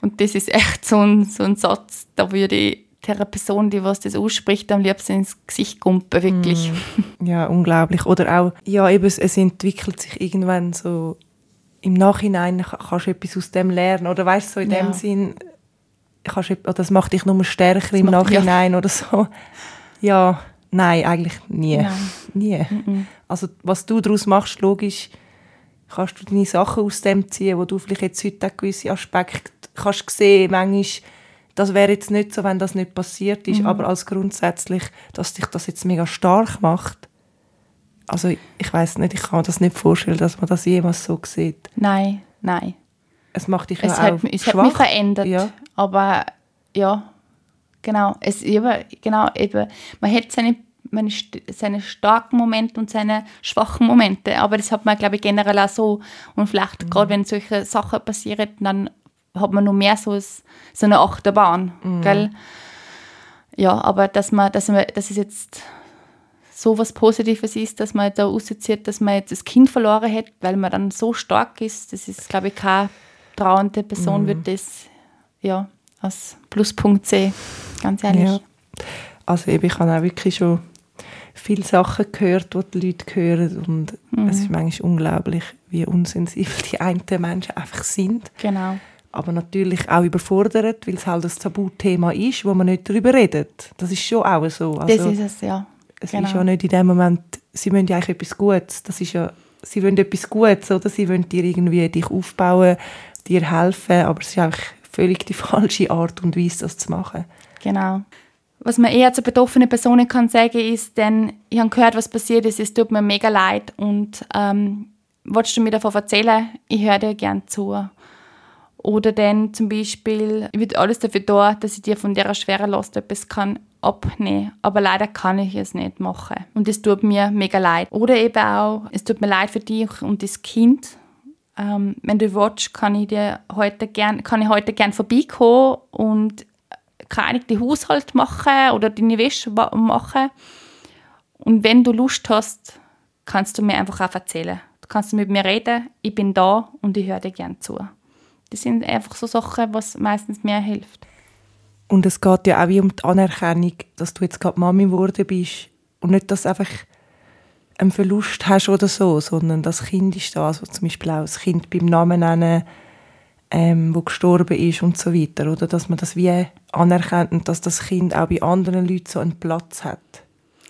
Und das ist echt so ein, so ein Satz, da würde ich der Person, die was das ausspricht, am liebsten ins Gesicht kumpen, wirklich. Ja, unglaublich. Oder auch, ja, eben, es, entwickelt sich irgendwann so, im Nachhinein ka- kannst du etwas aus dem lernen. Oder weißt du, so in dem Ja. Sinn, kannst du, oder das macht dich nur stärker im macht- ja. Nachhinein oder so. Ja, nein, eigentlich nie. Nein. Nie. Also, was du daraus machst, logisch, kannst du deine Sachen aus dem ziehen, wo du vielleicht jetzt heute auch gewisse Aspekte kannst sehen, manchmal, das wäre jetzt nicht so, wenn das nicht passiert ist, aber als grundsätzlich, dass dich das jetzt mega stark macht. Also ich weiß nicht, ich kann mir das nicht vorstellen, dass man das jemals so sieht. Nein, nein. Es macht dich Es, ja hat, auch es schwach. hat mich verändert. Ja. Aber ja, genau. Es, eben, genau eben, man hat seine, meine, seine starken Momente und seine schwachen Momente. Aber das hat man, glaube ich, generell auch so. Und vielleicht Mhm. gerade wenn solche Sachen passieren, dann hat man noch mehr so, so eine Achterbahn. Mhm. Gell? Ja, aber dass man, dass man, dass es jetzt so was Positives ist, dass man da rauszieht, dass man jetzt das Kind verloren hat, weil man dann so stark ist, das ist, glaube ich, keine trauernde Mhm. Person wird das ja als Pluspunkt sehen, ganz ehrlich. Ja. Also eben, ich habe auch wirklich schon viele Sachen gehört, die die Leute hören und Mhm. es ist manchmal unglaublich, wie unsensibel die einen Menschen einfach sind. Genau. Aber natürlich auch überfordert, weil es halt ein Tabuthema ist, wo man nicht darüber redet. Das ist schon auch so. Also, das ist es, ja. es genau. ist ja nicht in dem Moment, sie wollen ja eigentlich etwas Gutes. Das ist ja, sie wollen etwas Gutes, oder? Sie wollen dir irgendwie dich aufbauen, dir helfen, aber es ist einfach völlig die falsche Art und Weise, das zu machen. Genau. Was man eher zu betroffenen Personen kann sagen, ist, denn ich habe gehört, was passiert ist, es tut mir mega leid und ähm, willst du mir davon erzählen? Ich höre dir gern zu. Oder dann zum Beispiel, ich würde alles dafür tun, dass ich dir von dieser schweren Last etwas kann abnehmen. Aber leider kann ich es nicht machen. Und es tut mir mega leid. Oder eben auch, es tut mir leid für dich und das Kind. ähm, wenn du willst, kann ich dir heute gern, kann ich heute gern vorbeikommen und keine den Haushalt machen oder deine Wäsche machen. Und wenn du Lust hast, kannst du mir einfach auch erzählen. Du kannst mit mir reden, ich bin da und ich höre dir gern zu. Das sind einfach so Sachen, was meistens mir hilft. Und es geht ja auch wie um die Anerkennung, dass du jetzt gerade Mami geworden bist und nicht, dass du einfach einen Verlust hast oder so, sondern das Kind ist das, was zum Beispiel auch das Kind beim Namen nennen, ähm, wo gestorben ist und so weiter, oder dass man das wie anerkennt und dass das Kind auch bei anderen Leuten so einen Platz hat.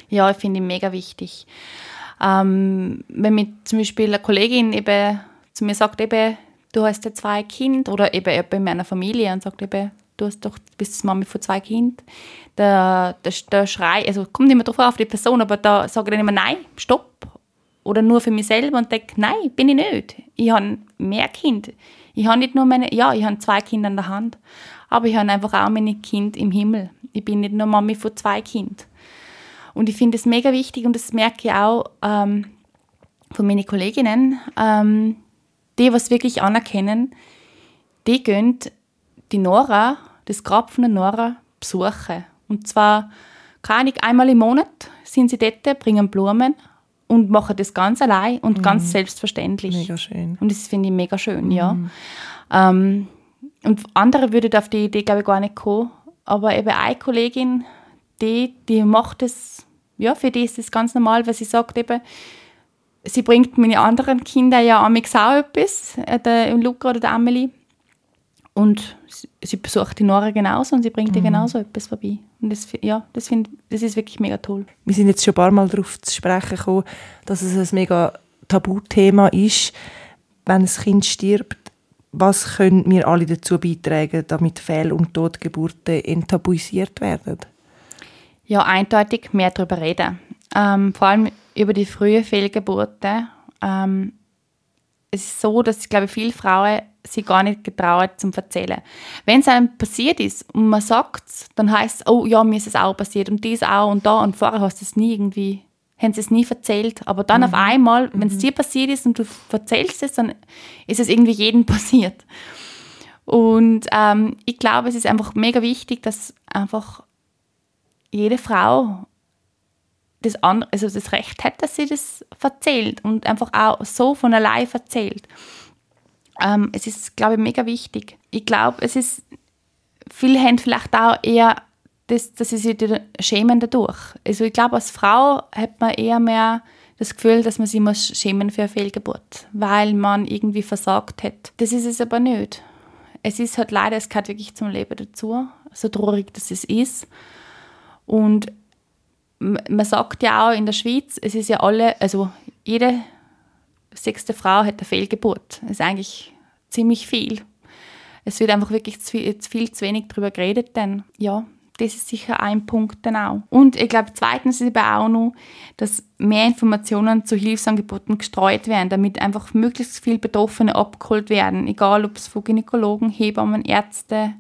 Ja, ich finde ich mega wichtig. Ähm, wenn mir zum Beispiel eine Kollegin eben zu mir sagt, eben, du hast ja zwei Kinder oder eben bei meiner Familie und sagt eben, du hast doch, bist Mami von zwei Kindern, der, der, der Schrei, also kommt immer drauf auf die Person, aber da sage ich dann immer, nein, stopp. Oder nur für mich selber und denke, nein, bin ich nicht. Ich habe mehr Kinder. Ich habe nicht nur meine, ja, ich habe zwei Kinder an der Hand, aber ich habe einfach auch meine Kinder im Himmel. Ich bin nicht nur Mami von zwei Kindern. Und ich finde es mega wichtig und das merke ich auch ähm, von meinen Kolleginnen, ähm, die, was wirklich anerkennen, die gehen die Nora, das Grab von der Nora, besuchen. Und zwar, keine einmal im Monat sind sie dort, bringen Blumen und machen das ganz allein und mhm. ganz selbstverständlich. Mega schön. Und das finde ich mega schön, mhm. ja. Ähm, und andere würden auf die Idee, glaube ich, gar nicht kommen. Aber eben eine Kollegin, die, die macht das, ja, für die ist das ganz normal, weil sie sagt eben, sie bringt meine anderen Kinder ja am auch etwas, äh, der Luca oder der Amelie. Und sie besucht die Nora genauso und sie bringt ihr mhm. genauso etwas vorbei. Und das, ja, das, find, das ist wirklich mega toll. Wir sind jetzt schon ein paar Mal darauf zu sprechen gekommen, dass es ein mega Tabuthema ist, wenn ein Kind stirbt. Was können wir alle dazu beitragen, damit Fehl- und Totgeburten enttabuisiert werden? Ja, eindeutig mehr darüber reden. Ähm, vor allem über die frühen Fehlgeburten. Ähm, es ist so, dass, ich glaube, viele Frauen sie gar nicht getraut zum erzählen. Wenn es einem passiert ist und man sagt es, dann heißt es, oh ja, mir ist es auch passiert und dies auch und da und vorher hast du es nie irgendwie, haben sie es nie erzählt. Aber dann mhm. auf einmal, wenn es mhm. dir passiert ist und du erzählst es, dann ist es irgendwie jedem passiert. Und ähm, ich glaube, es ist einfach mega wichtig, dass einfach jede Frau das, andere, also das Recht hat, dass sie das erzählt und einfach auch so von allein erzählt. Ähm, es ist, glaube ich, mega wichtig. Ich glaube, es ist, viele haben vielleicht auch eher, das, dass sie sich schämen dadurch. Also ich glaube, als Frau hat man eher mehr das Gefühl, dass man sich muss schämen für eine Fehlgeburt, weil man irgendwie versagt hat. Das ist es aber nicht. Es ist halt leider, es gehört wirklich zum Leben dazu, so traurig das es ist. Und man sagt ja auch in der Schweiz, es ist ja alle, also jede sechste Frau hat eine Fehlgeburt. Das ist eigentlich ziemlich viel. Es wird einfach wirklich zu viel, zu, viel, zu wenig darüber geredet, denn ja, das ist sicher ein Punkt dann auch. Und ich glaube, zweitens ist eben auch noch, dass mehr Informationen zu Hilfsangeboten gestreut werden, damit einfach möglichst viele Betroffene abgeholt werden, egal ob es von Gynäkologen, Hebammen, Ärzte,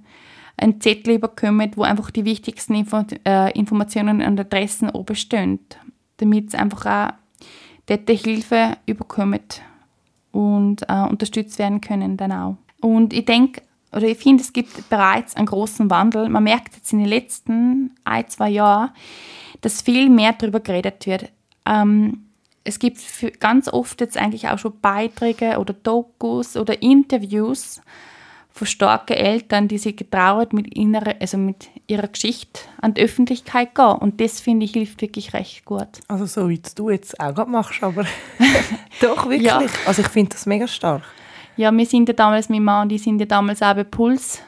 ein Zettel überkommen, wo einfach die wichtigsten Info äh, Informationen und Adressen oben stehen, damit es einfach auch dort Hilfe überkommt und äh, unterstützt werden können dann auch. Und ich denke, oder ich finde, es gibt bereits einen großen Wandel. Man merkt jetzt in den letzten ein, zwei Jahren, dass viel mehr darüber geredet wird. Ähm, es gibt ganz oft jetzt eigentlich auch schon Beiträge oder Dokus oder Interviews von starken Eltern, die sich getraut mit, innere, also mit ihrer Geschichte an die Öffentlichkeit gehen. Und das, finde ich, hilft wirklich recht gut. Also so wie du jetzt auch gerade machst, aber doch wirklich. Ja. Also ich finde das mega stark. Ja, wir sind ja damals, mein Mann die sind ja damals auch bei Puls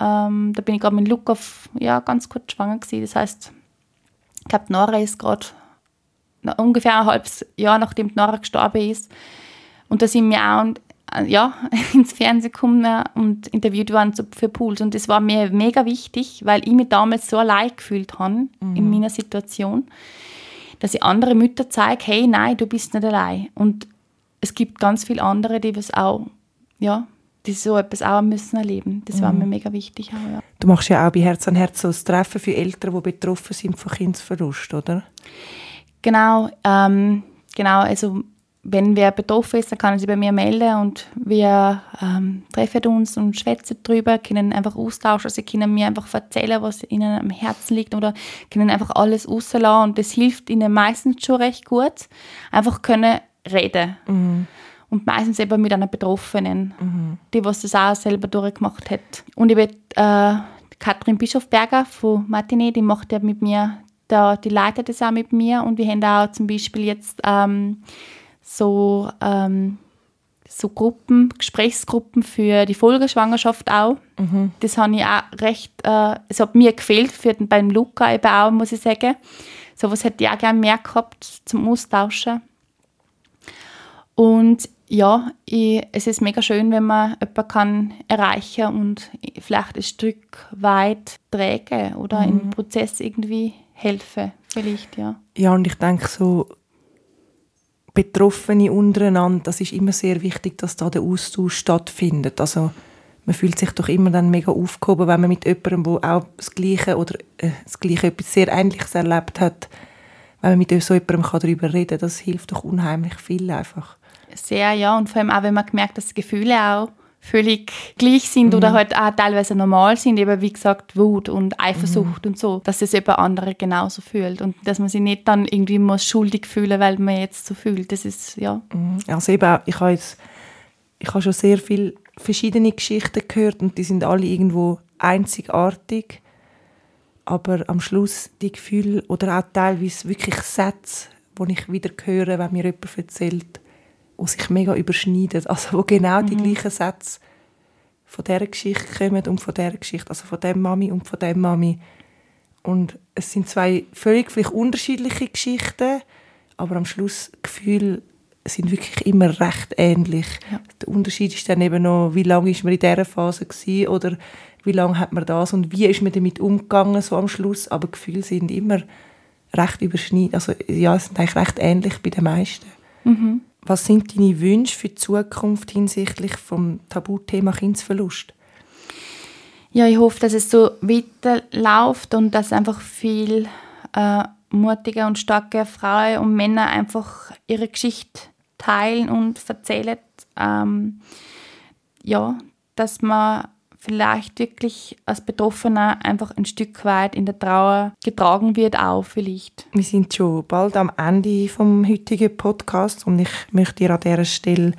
Ähm, da bin ich gerade mit Luca ja, ganz kurz schwanger gewesen. Das heißt, ich glaube, Nora ist gerade ungefähr ein halbes Jahr, nachdem Nora gestorben ist. Und da sind wir auch ja, ins Fernsehen gekommen und interviewt worden für Pools. Und das war mir mega wichtig, weil ich mich damals so allein gefühlt habe mhm. in meiner Situation, dass ich andere Mütter zeige, hey, nein, du bist nicht allein. Und es gibt ganz viele andere, die das auch, ja, die so etwas auch müssen erleben. Das war mhm. mir mega wichtig. Auch, ja. Du machst ja auch bei Herz an Herz so ein Treffen für Eltern, die betroffen sind von Kindsverlust, oder? Genau, ähm, genau, also wenn wer betroffen ist, dann kann er sich bei mir melden und wir ähm, treffen uns und schwätzen drüber, können einfach austauschen, sie können mir einfach erzählen, was ihnen am Herzen liegt oder können einfach alles rauslassen und das hilft ihnen meistens schon recht gut. Einfach können reden. Mhm. Und meistens eben mit einer Betroffenen, mhm. die was das auch selber durchgemacht hat. Und ich will äh, Katrin Bischofberger von Martinet, die macht ja mit mir, da, die leitet das auch mit mir und wir haben auch zum Beispiel jetzt ähm, so, ähm, so Gruppen, Gesprächsgruppen für die Folgeschwangerschaft auch. Mhm. Das habe ich auch recht, äh, es hat mir gefehlt für den, beim Luca eben auch, muss ich sagen. So was hätte ich auch gerne mehr gehabt zum Austauschen. Und ja, ich, es ist mega schön, wenn man jemanden kann erreichen und vielleicht ein Stück weit trägen oder mhm. im Prozess irgendwie helfen, vielleicht, ja. Ja, und ich denke so, Betroffene untereinander, das ist immer sehr wichtig, dass da der Austausch stattfindet. Also man fühlt sich doch immer dann mega aufgehoben, wenn man mit jemandem, der auch das Gleiche oder äh, das Gleiche etwas sehr Ähnliches erlebt hat, wenn man mit so jemandem darüber reden kann, das hilft doch unheimlich viel einfach. Sehr, ja. Und vor allem auch, wenn man merkt, dass Gefühle auch völlig gleich sind mhm. oder halt auch teilweise normal sind, eben wie gesagt Wut und Eifersucht mhm. und so, dass es eben andere genauso fühlt und dass man sich nicht dann irgendwie muss schuldig fühlen, weil man jetzt so fühlt. Das ist ja. Mhm. Also eben, ich habe jetzt, ich habe schon sehr viele verschiedene Geschichten gehört und die sind alle irgendwo einzigartig, aber am Schluss die Gefühle oder auch teilweise wirklich Sätze, die ich wieder höre, wenn mir jemand erzählt, die sich mega überschneiden. Also wo genau die mhm. gleichen Sätze von dieser Geschichte kommen und von dieser Geschichte, also von dem Mami und von dem Mami. Und es sind zwei völlig vielleicht unterschiedliche Geschichten, aber am Schluss Gefühl sind wirklich immer recht ähnlich. Ja. Der Unterschied ist dann eben noch, wie lange ist man in dieser Phase gewesen, oder wie lange hat man das und wie ist man damit umgegangen so am Schluss. Aber Gefühle sind immer recht überschneidend. Also ja, sind eigentlich recht ähnlich bei den meisten. Mhm. Was sind deine Wünsche für die Zukunft hinsichtlich vom Tabuthema Kindsverlust? Ja, ich hoffe, dass es so weiterläuft und dass einfach viel äh, mutige und starke Frauen und Männer einfach ihre Geschichte teilen und erzählen. Ähm, ja, dass man vielleicht wirklich als Betroffener einfach ein Stück weit in der Trauer getragen wird, auch vielleicht. Wir sind schon bald am Ende vom heutigen Podcast und ich möchte dir an dieser Stelle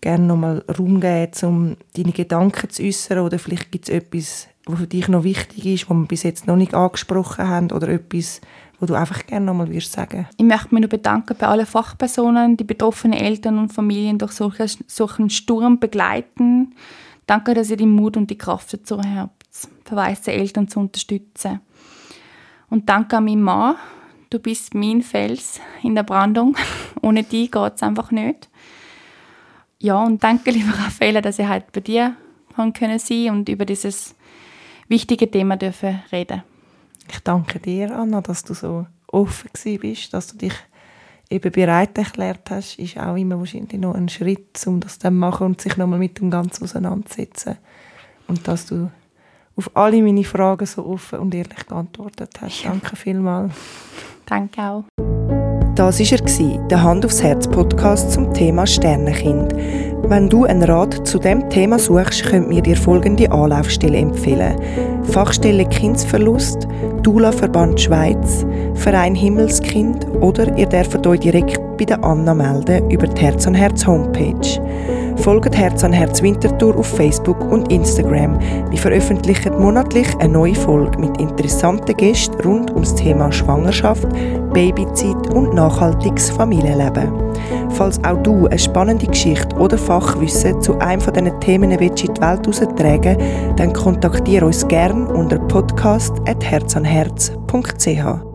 gerne nochmal Raum geben, um deine Gedanken zu äußern oder vielleicht gibt es etwas, was für dich noch wichtig ist, was wir bis jetzt noch nicht angesprochen haben oder etwas, wo du einfach gerne nochmal würdest sagen? Ich möchte mich noch bedanken bei allen Fachpersonen, die betroffenen Eltern und Familien durch solchen Sturm begleiten Danke, dass ihr die Mut und die Kraft dazu habt, verwaiste Eltern zu unterstützen. Und danke an meinen Mann. Du bist mein Fels in der Brandung. Ohne dich geht es einfach nicht. Ja, und danke, lieber Raffaella, dass ich heute bei dir haben können sein und über dieses wichtige Thema dürfen reden. Ich danke dir, Anna, dass du so offen bist, dass du dich eben bereit erklärt hast, ist auch immer wahrscheinlich noch ein Schritt, um das dann zu machen und sich nochmal mit dem Ganzen auseinanderzusetzen. Und dass du auf alle meine Fragen so offen und ehrlich geantwortet hast. Danke vielmals. Danke auch. Das war er, der Hand aufs Herz Podcast zum Thema Sternenkind. Wenn du einen Rat zu dem Thema suchst, könnt wir dir folgende Anlaufstelle empfehlen. Fachstelle Kindsverlust, Dula Verband Schweiz, Verein Himmelskind oder ihr dürft euch direkt bei der Anna melden über die Herz an Herz Homepage. Folgt Herz an Herz Winterthur auf Facebook und Instagram. Wir veröffentlichen monatlich eine neue Folge mit interessanten Gästen rund ums Thema Schwangerschaft, Babyzeit und nachhaltiges Familienleben. Falls auch du eine spannende Geschichte oder Fachwissen zu einem von diesen Themen in die Welt heraustragen dann kontaktiere uns gerne unter podcast.herzanherz.ch.